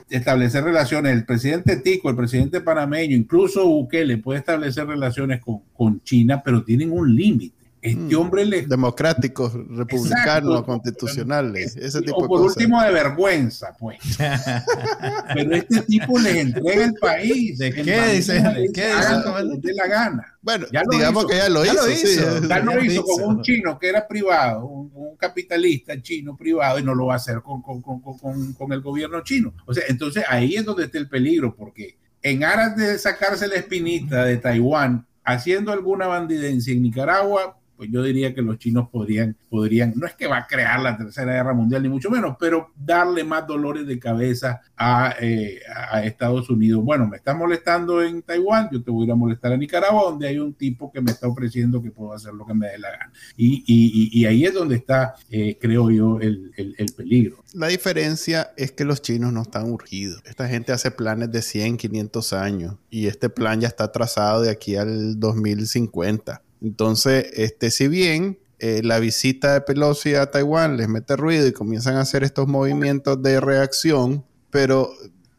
establecer relaciones, el presidente Tico, el presidente panameño, incluso Bukele puede establecer relaciones con, con China, pero tienen un límite. Este Mm. hombre le Democráticos, republicanos, Exacto. constitucionales, ese tipo o de por cosas. último de vergüenza, pues. Pero este tipo les entrega el país. ¿De qué? bandeja, Dice- ¿de dice, qué? hagan la gana. Bueno, Ya digamos hizo. que ya lo Ya hizo. lo sí. hizo. Ya lo Ya hizo hizo. con un chino que era privado, un, un capitalista chino privado, y no lo va a hacer con, con, con, con, con el gobierno chino. O sea, entonces ahí es donde está el peligro, porque en aras de sacarse la espinita de Taiwán, haciendo alguna bandidencia en Nicaragua, pues yo diría que los chinos podrían, podrían, no es que va a crear la tercera guerra mundial, ni mucho menos, pero darle más dolores de cabeza a, eh, Estados Unidos. Bueno, me está molestando en Taiwán, yo te voy a ir a molestar a Nicaragua, donde hay un tipo que me está ofreciendo que puedo hacer lo que me dé la gana. Y, y- y- ahí es donde está, eh, creo yo, el peligro. La diferencia es que los chinos no están urgidos. Esta gente hace planes de 100, 500 años y este plan ya está trazado de aquí al 2050. Entonces, este, si bien eh, la visita de Pelosi a Taiwán les mete ruido y comienzan a hacer estos movimientos de reacción, pero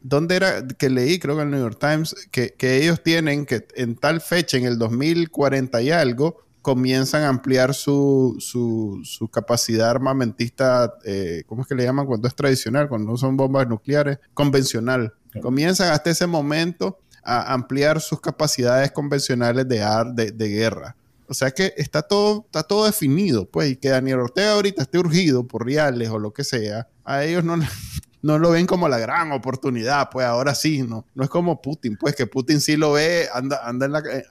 ¿dónde era que leí? Creo que en el New York Times, que, que ellos tienen que en tal fecha, en el 2040 y algo, comienzan a ampliar su, su, su capacidad armamentista, eh, ¿cómo es que le llaman cuando es tradicional, cuando no son bombas nucleares? Convencional. Comienzan hasta ese momento a ampliar sus capacidades convencionales de, ar- de, de guerra. O sea que está todo, está todo definido, pues, y que Daniel Ortega ahorita esté urgido por reales o lo que sea, a ellos no, no lo ven como la gran oportunidad, pues ahora sí, no, no es como Putin, pues que Putin sí lo ve, anda, anda, eh,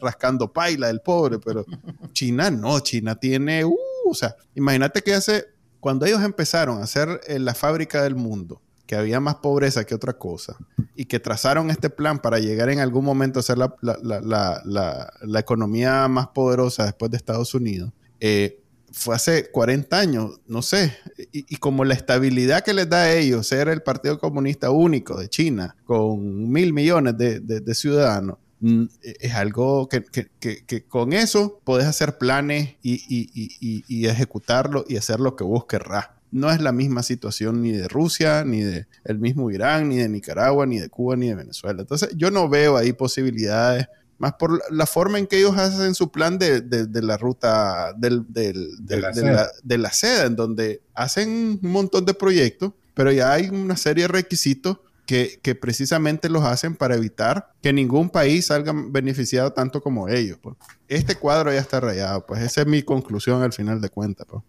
rascando paila el pobre, pero China no, China tiene, uh, o sea, imagínate que hace, cuando ellos empezaron a hacer eh, la fábrica del mundo, que había más pobreza que otra cosa, y que trazaron este plan para llegar en algún momento a ser la, la- la- la- economía más poderosa después de Estados Unidos, eh, fue hace 40 años, no sé, y, y como la estabilidad que les da a ellos ser el Partido Comunista único de China, con mil millones de, de- ciudadanos, mm, es algo que, que- que- con eso podés hacer planes y- y- y ejecutarlo y hacer lo que vos querrás. No es la misma situación ni de Rusia, ni de el mismo Irán, ni de Nicaragua, ni de Cuba, ni de Venezuela. Entonces yo no veo ahí posibilidades más por la- forma en que ellos hacen su plan de, de- de la ruta del- del- De la de la seda, en donde hacen un montón de proyectos, pero ya hay una serie de requisitos que, que precisamente los hacen para evitar que ningún país salga beneficiado tanto como ellos. pues. Este cuadro ya está rayado, pues esa es mi conclusión al final de cuentas. Pues.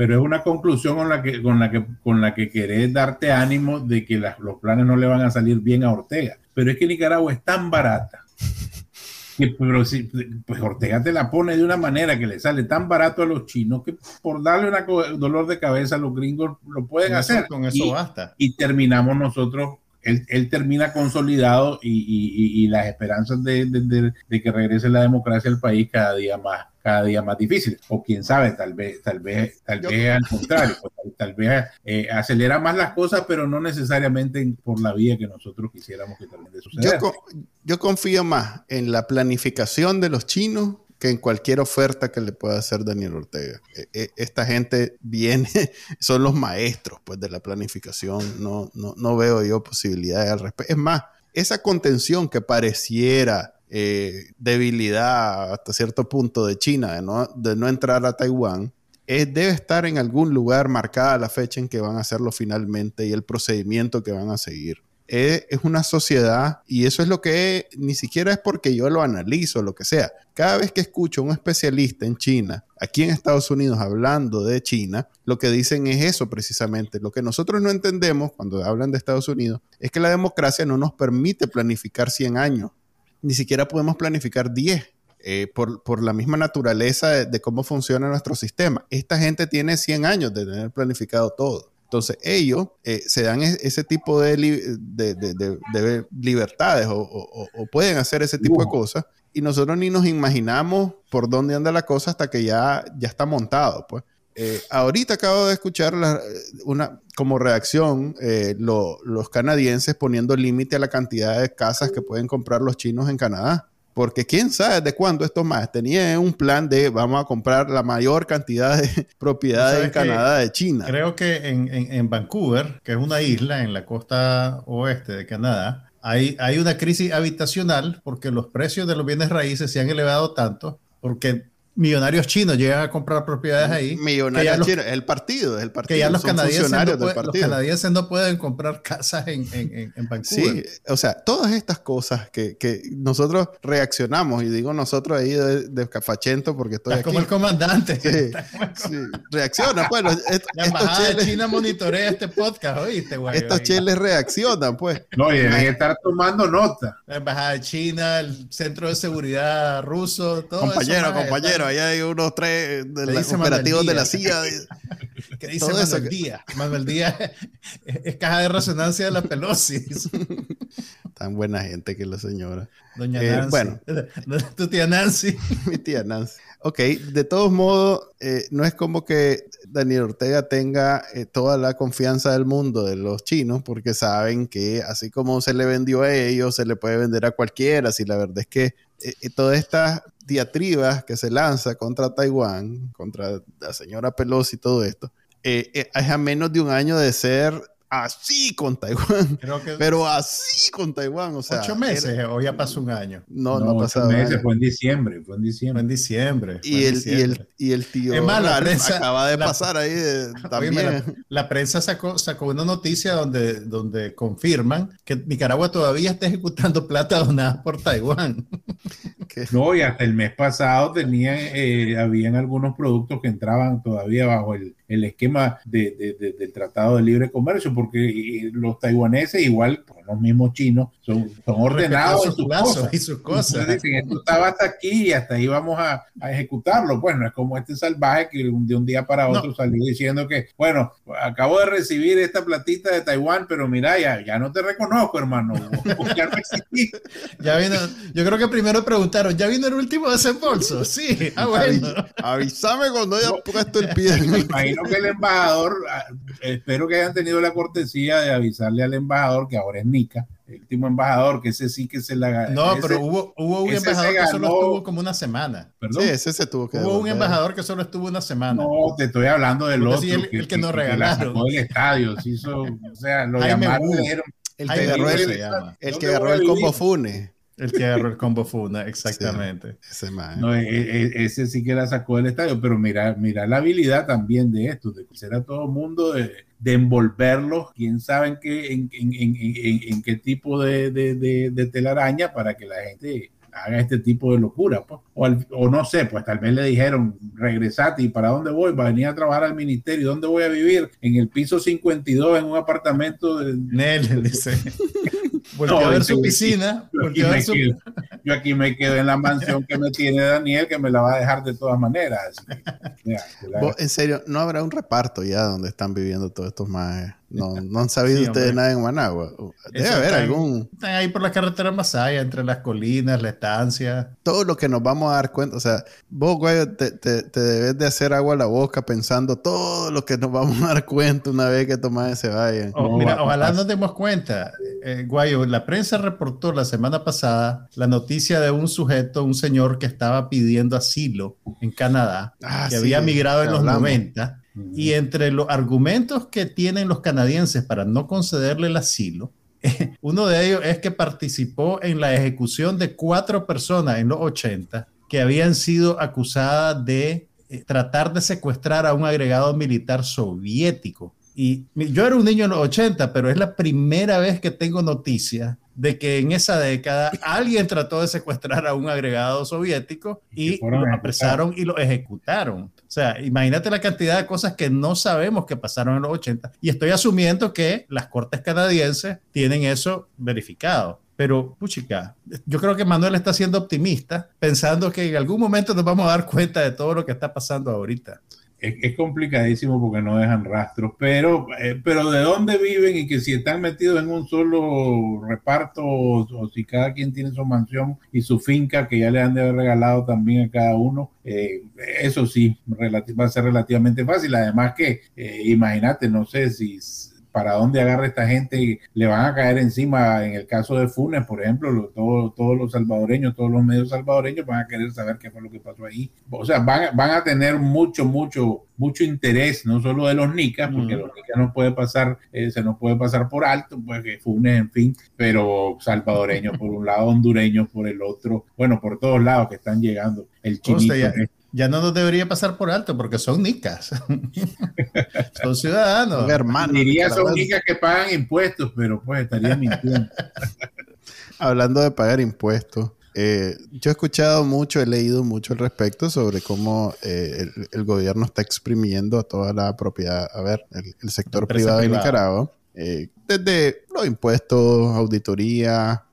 Pero es una conclusión con la que, con la que, con la que querés darte ánimo de que los planes no le van a salir bien a Ortega. Pero es que Nicaragua es tan barata. Que, pero si, pues Ortega te la pone de una manera que le sale tan barato a los chinos que por darle un dolor de cabeza a los gringos lo pueden hacer. con eso basta. Y terminamos nosotros él, termina consolidado y, las esperanzas de, que regrese la democracia al país cada día más cada día más difícil. O quién sabe tal vez tal vez tal vez al contrario tal, vez eh, acelera más las cosas pero no necesariamente por la vía que nosotros quisiéramos que también suceda. yo, yo confío más en la planificación de los chinos que en cualquier oferta que le pueda hacer Daniel Ortega. E, e, esta gente viene, son los maestros pues, de la planificación, no, no, veo yo posibilidades al respecto. Es más, esa contención que pareciera eh, debilidad hasta cierto punto de China de no, de no entrar a Taiwán, debe estar en algún lugar marcada la fecha en que van a hacerlo finalmente y el procedimiento que van a seguir es, una sociedad y eso es lo que ni siquiera es porque yo lo analizo, lo que sea. Cada vez que escucho a un especialista en China, aquí en Estados Unidos hablando de China, lo que dicen es eso precisamente. Lo que nosotros no entendemos cuando hablan de Estados Unidos es que la democracia no nos permite planificar 100 años, ni siquiera podemos planificar 10. Eh, por, la misma naturaleza de, de, cómo funciona nuestro sistema. Esta gente tiene 100 años de tener planificado todo. Entonces ellos eh, se dan ese tipo de, libertades o, pueden hacer ese tipo de cosas y nosotros ni nos imaginamos por dónde anda la cosa hasta que ya, ya está montado. Pues. Eh, ahorita acabo de escuchar una, como reacción eh, los canadienses poniendo límite a la cantidad de casas que pueden comprar los chinos en Canadá porque quién sabe de cuándo esto más. Tenía un plan de vamos a comprar la mayor cantidad de propiedades en Canadá de China. Creo que en, Vancouver, que es una isla en la costa oeste de Canadá, hay, hay una crisis habitacional porque los precios de los bienes raíces se han elevado tanto porque millonarios chinos llegan a comprar propiedades ahí. Millonarios chinos, el partido, el partido. Que ya los canadienses, no los canadienses, no pueden comprar casas en, en, en, Vancouver. Sí, o sea, todas estas cosas que, que nosotros reaccionamos, y digo nosotros ahí de, de cafachento porque estoy Estás como el comandante. Sí, sí. reacciona. Bueno, La embajada de China monitorea este podcast, ¿oíste, güey? Estos cheles reaccionan, pues. No, y deben estar tomando nota. La embajada de China, el centro de seguridad ruso, todo compañero, Compañero, ahí hay unos tres de los operativos de la CIA. ¿Qué dice Manuel Díaz? Manuel Díaz es, caja de resonancia de la Pelosi. Tan buena gente que la señora. Doña eh, Nancy. Bueno. Tu tía Nancy. Mi tía Nancy. Ok, de todos modos, eh, no es como que Daniel Ortega tenga eh, toda la confianza del mundo de los chinos, porque saben que así como se le vendió a ellos, se le puede vender a cualquiera. Si la verdad es que todas estas diatribas que se lanza contra Taiwán, contra la señora Pelosi y todo esto, es a menos de un año de ser así con Taiwán. pero así con Taiwán. O sea, ¿Ocho meses o ya pasó un año? No, no, no pasado. meses, fue en diciembre. Fue en diciembre. en diciembre. Y, el, y, el, y el tío es más, la prensa, acaba de pasar ahí también. la, prensa sacó, sacó una noticia donde, donde confirman que Nicaragua todavía está ejecutando plata donada por Taiwán. no, y hasta el mes pasado tenían, eh, habían algunos productos que entraban todavía bajo el, el esquema de, de, del Tratado de Libre Comercio porque los taiwaneses, igual los mismos chinos, son, son ordenados en sus cosas. y sus cosas. dicen, esto estaba hasta aquí y hasta ahí vamos a, a ejecutarlo. Bueno, es como este salvaje que de un día para otro salió diciendo que, bueno, acabo de recibir esta platita de Taiwán, pero mira, ya, ya no te reconozco, hermano. ya no ya vino, yo creo que primero preguntaron, ¿ya vino el último desembolso? Sí, ah, bueno. Avísame cuando haya puesto el pie. Me imagino que el embajador, ah, espero que hayan tenido la cortesía de avisarle al embajador que ahora es Nica, el último embajador, que ese sí que se la No, pero hubo, hubo un embajador que solo estuvo como una semana. ¿Perdón? Sí, ese se tuvo que Hubo un embajador que solo estuvo una semana. No, te estoy hablando del otro. Sí, el, que, nos regalaron. el estadio, se hizo, o sea, lo llamaron. El que agarró el, el, que agarró el combo Fune. El que agarró el combo Funa, exactamente. ese, no, e, e, ese sí que la sacó del estadio, pero mira, mira la habilidad también de esto, de ser a todo mundo, de, de envolverlos, quién sabe en qué, en, en, en, en qué tipo de, de, de, telaraña para que la gente haga este tipo de locura. Pues. O, o, no sé, pues tal vez le dijeron, regresate y para dónde voy, va a venir a trabajar al ministerio, ¿dónde voy a vivir? En el piso 52, en un apartamento de... Nel, dice. Porque a ver su piscina. Yo aquí, me quedo en la mansión que me tiene Daniel, que me la va a dejar de todas maneras. en serio, ¿no habrá un reparto ya donde están viviendo todos estos más? No, no han sabido ustedes nada en Managua. Debe haber algún. Están ahí por la carretera Masaya, entre las colinas, la estancia. Todo lo que nos vamos a dar cuenta. O sea, vos, güey, te, te, debes de hacer agua a la boca pensando todo lo que nos vamos a dar cuenta una vez que Tomás se vaya. Oh, mira, ojalá nos demos cuenta. Eh, Guayo, la prensa reportó la semana pasada la noticia de un sujeto, un señor que estaba pidiendo asilo en Canadá, ah, que había migrado en los 90 y entre los argumentos que tienen los canadienses para no concederle el asilo, uno de ellos es que participó en la ejecución de cuatro personas en los 80 que habían sido acusadas de eh, tratar de secuestrar a un agregado militar soviético. Y yo era un niño en los 80, pero es la primera vez que tengo noticia de que en esa década alguien trató de secuestrar a un agregado soviético y lo apresaron y lo ejecutaron. O sea, imagínate la cantidad de cosas que no sabemos que pasaron en los 80. Y estoy asumiendo que las cortes canadienses tienen eso verificado. Pero, puchica, yo creo que Manuel está siendo optimista, pensando que en algún momento nos vamos a dar cuenta de todo lo que está pasando ahorita es, complicadísimo porque no dejan rastros, pero, eh, pero de dónde viven y que si están metidos en un solo reparto o, si cada quien tiene su mansión y su finca que ya le han de haber regalado también a cada uno, eh, eso sí, va a ser relativamente fácil. Además que, eh, imagínate, no sé si para dónde agarra esta gente, le van a caer encima, en el caso de Funes, por ejemplo, todos los salvadoreños, todos los medios salvadoreños van a querer saber qué fue lo que pasó ahí. O sea, van, van a tener mucho, mucho, mucho interés, no solo de los nicas, porque los nicas no puede pasar, eh, se nos puede pasar por alto, pues que Funes, en fin, pero salvadoreños por un lado, hondureños por el otro, bueno, por todos lados que están llegando. El chinito ya no nos debería pasar por alto porque son nicas. son ciudadanos. Hermanos. Diría son nicas que pagan impuestos, pero pues estaría mintiendo. Hablando de pagar impuestos, eh, yo he escuchado mucho, he leído mucho al respecto sobre cómo eh, el, gobierno está exprimiendo a toda la propiedad, a ver, el, sector privado de Nicaragua, eh, desde los impuestos, auditoría,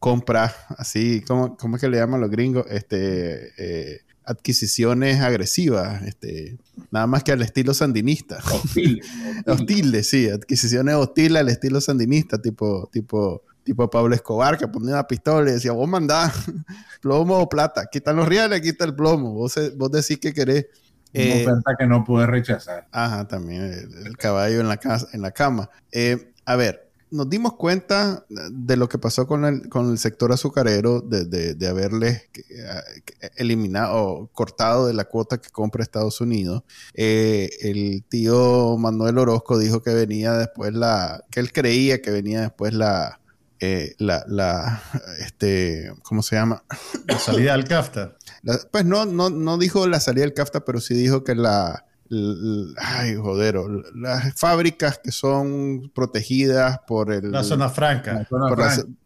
compras, así, ¿cómo, ¿cómo, es que le llaman los gringos? Este, adquisiciones agresivas, este, nada más que al estilo sandinista. Hostiles. hostiles, sí, adquisiciones hostiles al estilo sandinista, tipo, tipo, tipo Pablo Escobar, que ponía una pistola y decía, vos mandá plomo o plata, quitan los reales, quita el plomo, vos, vos decís que querés. Una eh, oferta que no puedes rechazar. Ajá, también el, caballo en la, casa, en la cama. Eh, a ver, nos dimos cuenta de lo que pasó con el, con el sector azucarero, de, de, de haberles eliminado o cortado de la cuota que compra Estados Unidos. Eh, el tío Manuel Orozco dijo que venía después la, que él creía que venía después la, eh, la, la, este, ¿cómo se llama? La salida del CAFTA. pues no, no, no dijo la salida del CAFTA, pero sí dijo que la, ay, jodero, las fábricas que son protegidas por el... La zona franca.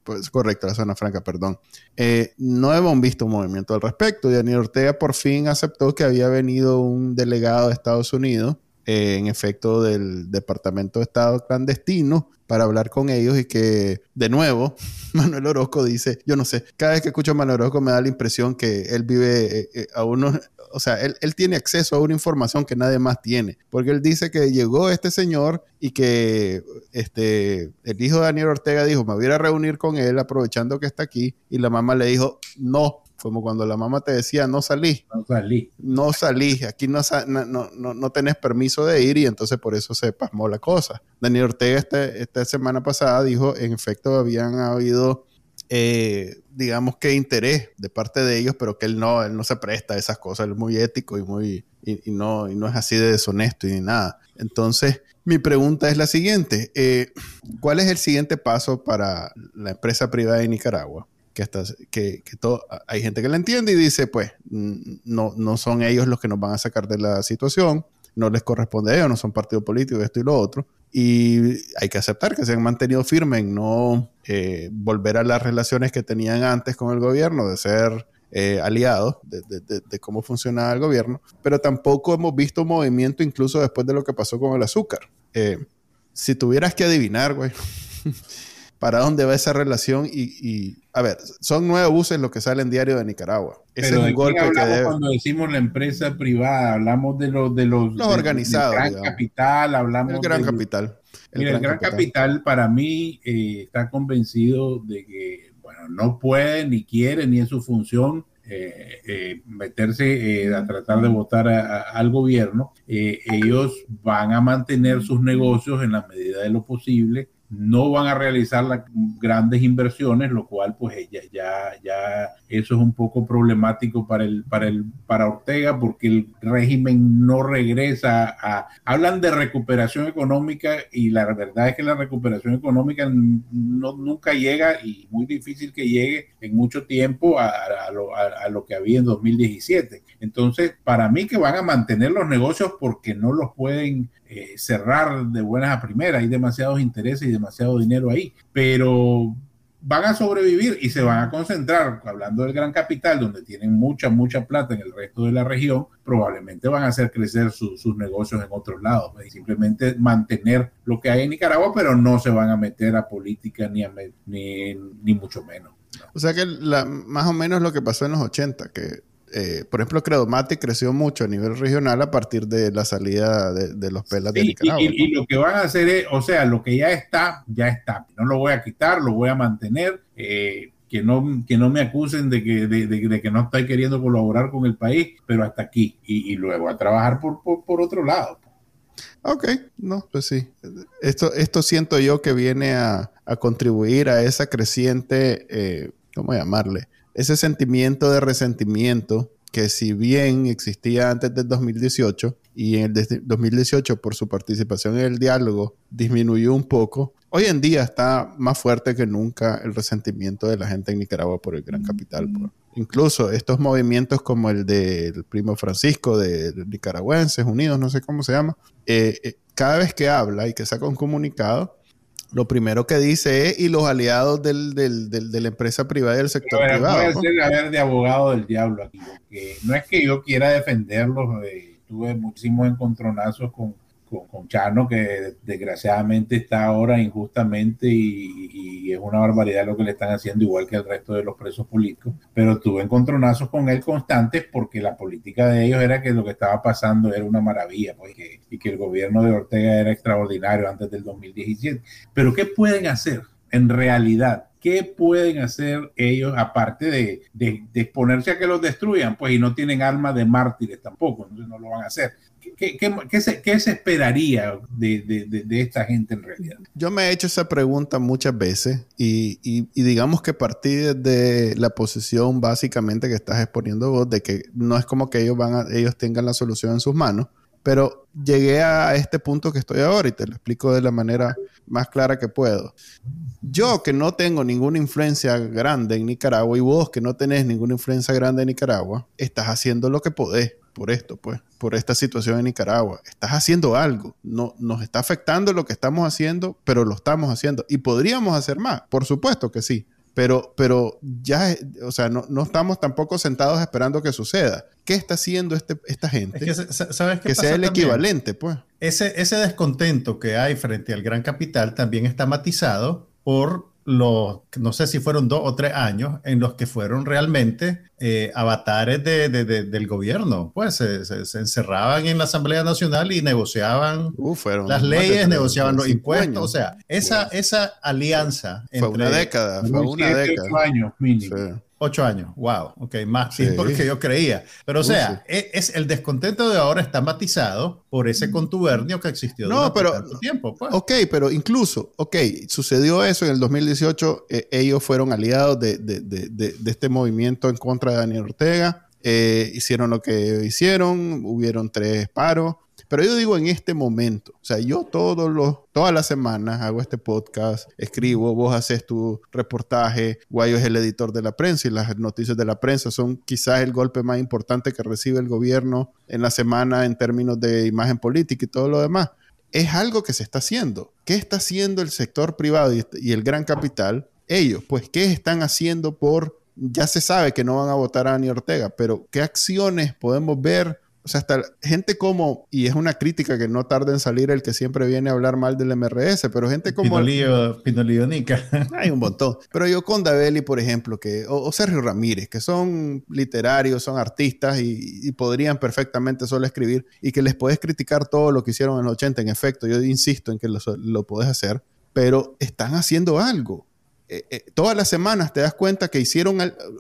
pues, correcto, la zona franca, perdón. Eh, no hemos visto un movimiento al respecto. Daniel Ortega por fin aceptó que había venido un delegado de Estados Unidos, eh, en efecto del Departamento de Estado clandestino, para hablar con ellos y que, de nuevo, Manuel Orozco dice, yo no sé, cada vez que escucho a Manuel Orozco me da la impresión que él vive eh, a unos o sea, él, tiene acceso a una información que nadie más tiene, porque él dice que llegó este señor y que este, el hijo de Daniel Ortega dijo, me voy a reunir con él aprovechando que está aquí, y la mamá le dijo, no, como cuando la mamá te decía, no salí. No salí. No salí, aquí no, no, no, no, tenés permiso de ir y entonces por eso se pasmó la cosa. Daniel Ortega este, esta semana pasada dijo, en efecto, habían habido eh, digamos que interés de parte de ellos, pero que él no, él no se presta a esas cosas, él es muy ético y muy, y, no, y no es así de deshonesto y ni nada. Entonces, mi pregunta es la siguiente, eh, ¿cuál es el siguiente paso para la empresa privada de Nicaragua? Que, hasta, que, que todo, hay gente que la entiende y dice, pues, no, no son ellos los que nos van a sacar de la situación, no les corresponde a ellos, no son partido político, esto y lo otro. Y hay que aceptar que se han mantenido firmes en no eh, volver a las relaciones que tenían antes con el gobierno, de ser eh, aliados de, de, cómo funcionaba el gobierno, pero tampoco hemos visto movimiento incluso después de lo que pasó con el azúcar. Eh, si tuvieras que adivinar, güey, para dónde va esa relación y, a ver, son nueve buses los que salen diario de Nicaragua. Ese es un golpe que debe... cuando decimos la empresa privada, hablamos de los de los, organizados, gran capital, hablamos el gran capital. El, gran, capital. para mí eh, está convencido de que bueno, no puede ni quiere ni es su función eh, eh, meterse eh, a tratar de votar al gobierno, ellos van a mantener sus negocios en la medida de lo posible no van a realizar las grandes inversiones, lo cual pues ya, ya, ya eso es un poco problemático para el, para el, para Ortega, porque el régimen no regresa a, hablan de recuperación económica y la verdad es que la recuperación económica no, nunca llega y muy difícil que llegue en mucho tiempo a, lo, a lo que había en 2017. Entonces, para mí que van a mantener los negocios porque no los pueden eh, cerrar de buenas a primeras, hay demasiados intereses y demasiado dinero ahí, pero van a sobrevivir y se van a concentrar, hablando del gran capital, donde tienen mucha, mucha plata en el resto de la región, probablemente van a hacer crecer sus negocios en otros lados y simplemente mantener lo que hay en Nicaragua, pero no se van a meter a política ni, a, ni, ni mucho menos. O sea que la, más o menos lo que pasó en los 80, que eh, por ejemplo, Credomate creció mucho a nivel regional a partir de la salida de, los pelas de Nicaragua. Y, lo que van a hacer es, o sea, lo que ya está, ya está. No lo voy a quitar, lo voy a mantener. Eh, que no, que no me acusen de que, de, que no estoy queriendo colaborar con el país, pero hasta aquí. Y, luego a trabajar por, por, otro lado. Ok, no, pues sí. Esto, esto siento yo que viene a, a contribuir a esa creciente, eh, ¿cómo llamarle? Ese sentimiento de resentimiento que si bien existía antes del 2018 y en el 2018 por su participación en el diálogo disminuyó un poco, hoy en día está más fuerte que nunca el resentimiento de la gente en Nicaragua por el gran capital. incluso estos movimientos como el del primo Francisco de, Nicaragüenses Unidos, no sé cómo se llama, eh, eh, cada vez que habla y que saca un comunicado, lo primero que dice es, y los aliados del, del, de la empresa privada y del sector privado. Puede ser haber de abogado del diablo aquí, porque no es que yo quiera defenderlos, eh, tuve muchísimos encontronazos con, con, Chano, que desgraciadamente está ahora injustamente y, es una barbaridad lo que le están haciendo, igual que el resto de los presos políticos. Pero tuve encontronazos con él constantes porque la política de ellos era que lo que estaba pasando era una maravilla pues, y que el gobierno de Ortega era extraordinario antes del 2017. Pero ¿qué pueden hacer en realidad? ¿qué pueden hacer ellos aparte de, de, exponerse a que los destruyan? Pues y no tienen armas de mártires tampoco, no lo van a hacer. ¿Qué, qué, se, qué se, esperaría de, de, esta gente en realidad? Yo me he hecho esa pregunta muchas veces y, y, y digamos que partí de la posición básicamente que estás exponiendo vos, de que no es como que ellos, van a, ellos tengan la solución en sus manos, pero llegué a este punto que estoy ahora y te lo explico de la manera más clara que puedo. Yo que no tengo ninguna influencia grande en Nicaragua y vos que no tenés ninguna influencia grande en Nicaragua, estás haciendo lo que podés por esto, pues, por esta situación en Nicaragua. Estás haciendo algo. No, nos está afectando lo que estamos haciendo, pero lo estamos haciendo. Y podríamos hacer más, por supuesto que sí. Pero, pero ya, o sea, no, no estamos tampoco sentados esperando que suceda. ¿Qué está haciendo este, esta gente? que, ¿sabes qué que sea el equivalente, pues. Ese, ese descontento que hay frente al gran capital también está matizado por los, no sé si fueron dos o tres años en los que fueron realmente eh, avatares de, del gobierno. Pues se, encerraban en la Asamblea Nacional y negociaban uh, las leyes, negociaban los impuestos. O sea, esa, esa alianza. Fue una década, fue una década. años mínimo. Ocho años, wow, ok, más tiempo que yo creía. Pero o sea, e, es, el descontento de ahora está matizado por ese contubernio que existió no, durante pero, tanto tiempo. Pues. Ok, pero incluso, ok, sucedió eso en el 2018, eh, ellos fueron aliados de, de, de, de, este movimiento en contra de Daniel Ortega, eh, hicieron lo que hicieron, hubieron tres paros, Pero yo digo en este momento, o sea, yo todos los, todas las semanas hago este podcast, escribo, vos haces tu reportaje, Guayo es el editor de la prensa y las noticias de la prensa son quizás el golpe más importante que recibe el gobierno en la semana en términos de imagen política y todo lo demás. Es algo que se está haciendo. ¿Qué está haciendo el sector privado y el gran capital? Ellos, pues, ¿qué están haciendo por ya se sabe que no van a votar a Dani Ortega, pero ¿qué acciones podemos ver? O sea, hasta gente como, y es una crítica que no tarda en salir el que siempre viene a hablar mal del MRS, pero gente como... Pinolillo, Nica. Hay un montón. Pero yo con Davelli, por ejemplo, que, o, Sergio Ramírez, que son literarios, son artistas y, podrían perfectamente solo escribir y que les puedes criticar todo lo que hicieron en los 80. En efecto, yo insisto en que lo, lo puedes hacer, pero están haciendo algo. Eh, eh, todas las semanas te das cuenta que hicieron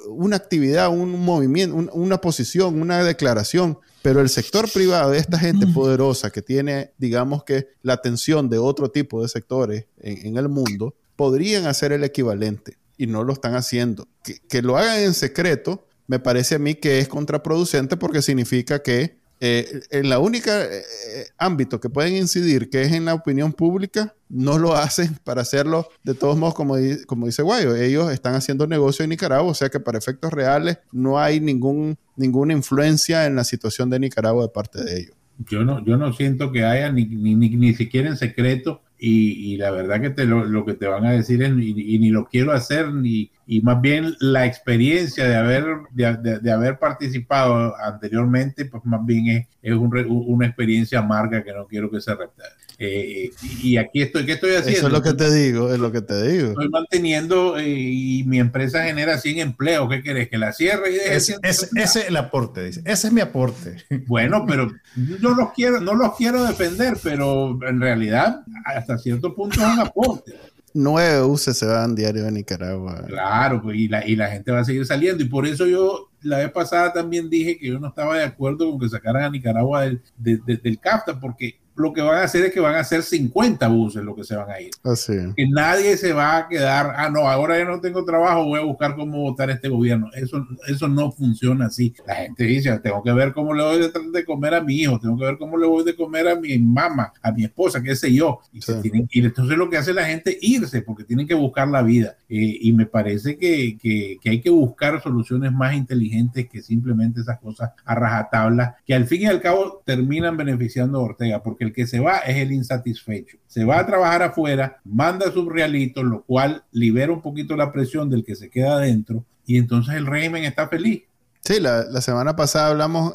una actividad, un movimiento, una posición, una declaración, pero el sector privado de esta gente poderosa que tiene, digamos que, la atención de otro tipo de sectores en, el mundo, podrían hacer el equivalente y no lo están haciendo. que lo hagan en secreto, me parece a mí que es contraproducente porque significa que eh, en la única eh, eh, ámbito que pueden incidir, que es en la opinión pública, no lo hacen para hacerlo de todos modos, como, dice Guayo. Ellos están haciendo negocio en Nicaragua, o sea que para efectos reales no hay ningún, ninguna influencia en la situación de Nicaragua de parte de ellos. Yo no, yo no siento que haya ni, ni, ni siquiera en secreto y, la verdad que te lo, que te van a decir es, y, ni lo quiero hacer, ni, y más bien la experiencia de haber, de, haber participado anteriormente, pues más bien es, es una experiencia amarga que no quiero que se repita. Eh, y aquí estoy, ¿qué estoy haciendo? Eso es lo que te digo, es lo que te digo. Estoy manteniendo eh, y mi empresa genera 100 empleos. ¿Qué quieres? ¿Que la cierre y Ese es el aporte, dice. Ese es mi aporte. Bueno, pero yo los quiero, no los quiero defender, pero en realidad hasta cierto punto es un aporte. Nueve buses se van diario de Nicaragua. Claro, pues, y, la, y la gente va a seguir saliendo. Y por eso yo la vez pasada también dije que yo no estaba de acuerdo con que sacaran a Nicaragua del, del CAFTA, porque lo que van a hacer es que van a hacer 50 buses lo que se van a ir. Así. Que nadie se va a quedar, ah, no, ahora ya no tengo trabajo, voy a buscar cómo votar este gobierno. Eso, eso no funciona así. La gente dice, tengo que ver cómo le voy de, comer a mi hijo, tengo que ver cómo le voy de comer a mi mamá, a mi esposa, qué sé yo. Y, se tienen que ir. Entonces lo que hace la gente irse porque tienen que buscar la vida. Eh, y me parece que, que, que hay que buscar soluciones más inteligentes que simplemente esas cosas a rajatabla, que al fin y al cabo terminan beneficiando a Ortega, porque el que se va es el insatisfecho. Se va a trabajar afuera, manda sus realitos, lo cual libera un poquito la presión del que se queda adentro y entonces el régimen está feliz. Sí, la, semana pasada hablamos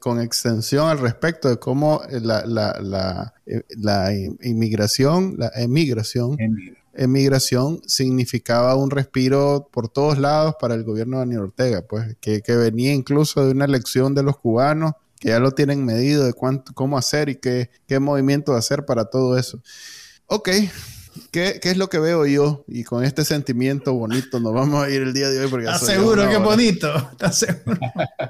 con extensión al respecto de cómo la, la, la inmigración, la emigración, emigración significaba un respiro por todos lados para el gobierno de Daniel Ortega, pues que, que venía incluso de una elección de los cubanos que ya lo tienen medido de cuánto, cómo hacer y qué, qué movimiento hacer para todo eso. Ok, ¿Qué, ¿Qué, es lo que veo yo? Y con este sentimiento bonito nos vamos a ir el día de hoy. ¿Estás seguro que bonito?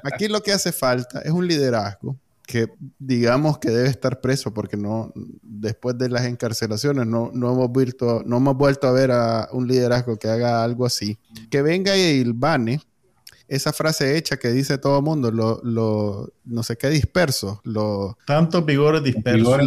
Aquí lo que hace falta es un liderazgo que digamos que debe estar preso porque no después de las encarcelaciones no, no, hemos, vuelto, no hemos vuelto a ver a un liderazgo que haga algo así. Que venga y ilvane esa frase hecha que dice todo el mundo, lo, lo, no sé qué disperso, lo, tantos vigores dispersos,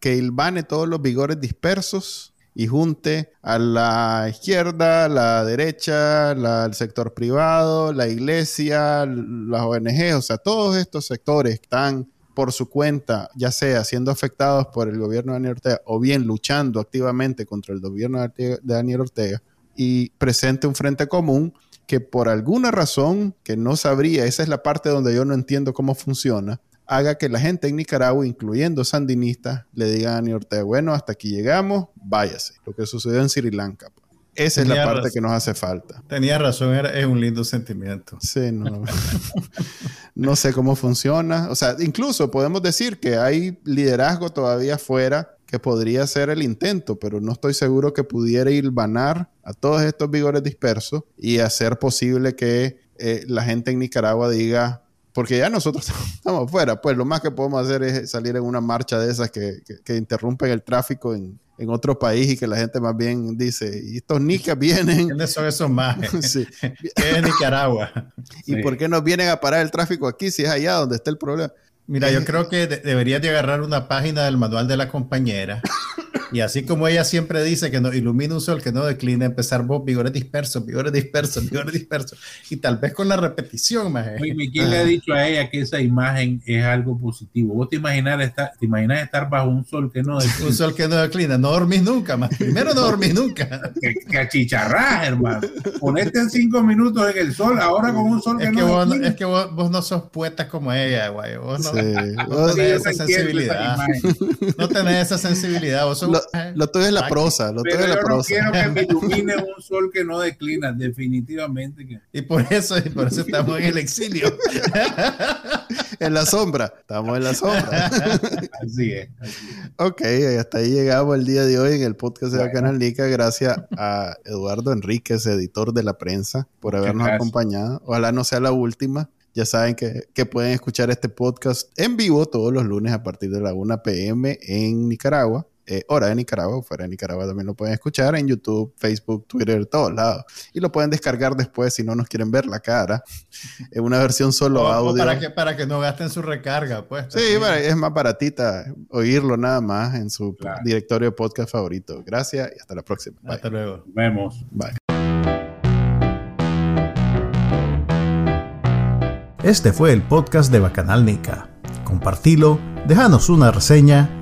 que ilvane todos los vigores dispersos y junte a la izquierda, la derecha, el sector privado, la iglesia, las ONG, o sea, todos estos sectores están por su cuenta, ya sea siendo afectados por el gobierno de Daniel Ortega o bien luchando activamente contra el gobierno de Daniel Ortega y presente un frente común que por alguna razón que no sabría, esa es la parte donde yo no entiendo cómo funciona, haga que la gente en Nicaragua, incluyendo sandinistas, le digan a Daniel Ortega, bueno, hasta aquí llegamos, váyase. Lo que sucedió en Sri Lanka. Pues. Esa es la parte que nos hace falta. Tenía razón, es un lindo sentimiento. Sí, no. no sé cómo funciona. O sea, incluso podemos decir que hay liderazgo todavía fuera que podría ser el intento, pero no estoy seguro que pudiera ir banar a todos estos vigores dispersos y hacer posible que eh, la gente en Nicaragua diga, porque ya nosotros estamos fuera, pues lo más que podemos hacer es salir en una marcha de esas que, que, interrumpen el tráfico en, en, otro país y que la gente más bien dice, y estos nicas vienen... ¿Quiénes son esos más? sí. ¿Qué es Nicaragua? ¿Y por qué nos vienen a parar el tráfico aquí si es allá donde está el problema? Mira, yo creo que deberías de agarrar una página del manual de la compañera y así como ella siempre dice que no ilumina un sol que no declina, empezar vos vigores dispersos, vigores dispersos, vigores dispersos. Y tal vez con la repetición, más. ¿Quién le ha dicho a ella que esa imagen es algo positivo? ¿Vos te imaginas estar, te imaginas estar bajo un sol que no declina? Un sol que no declina. No dormís nunca, más. Primero no dormís nunca. que, achicharrás, hermano. Ponete en cinco minutos en el sol, ahora con un sol que, no vos, declina. Es que vos, no sos poeta como ella, güey. Vos no, no tenés esa sensibilidad. no tenés esa sensibilidad. Vos sos lo tuyo es la prosa, lo tuyo es la prosa. No quiero que me ilumine un sol que no declina, definitivamente. Que... Y por eso, y por eso estamos en el exilio. en la sombra, estamos en la sombra. así es. Ok, hasta ahí llegamos el día de hoy en el podcast de Canal Nica. Gracias a Eduardo Enríquez, editor de la prensa, por habernos acompañado. Ojalá no sea la última. Ya saben que, que, pueden escuchar este podcast en vivo todos los lunes a partir de la 1 pm en Nicaragua eh, hora de Nicaragua, fuera de Nicaragua también lo pueden escuchar en YouTube, Facebook, Twitter, todos lados. Y lo pueden descargar después si no nos quieren ver la cara, en una versión solo audio. para, que, para que no gasten su recarga, pues. Sí, es más baratita oírlo nada más en su directorio de podcast favorito. Gracias y hasta la próxima. Hasta luego. Nos vemos. Bye. Este fue el podcast de Bacanal Nica. Compartilo, déjanos una reseña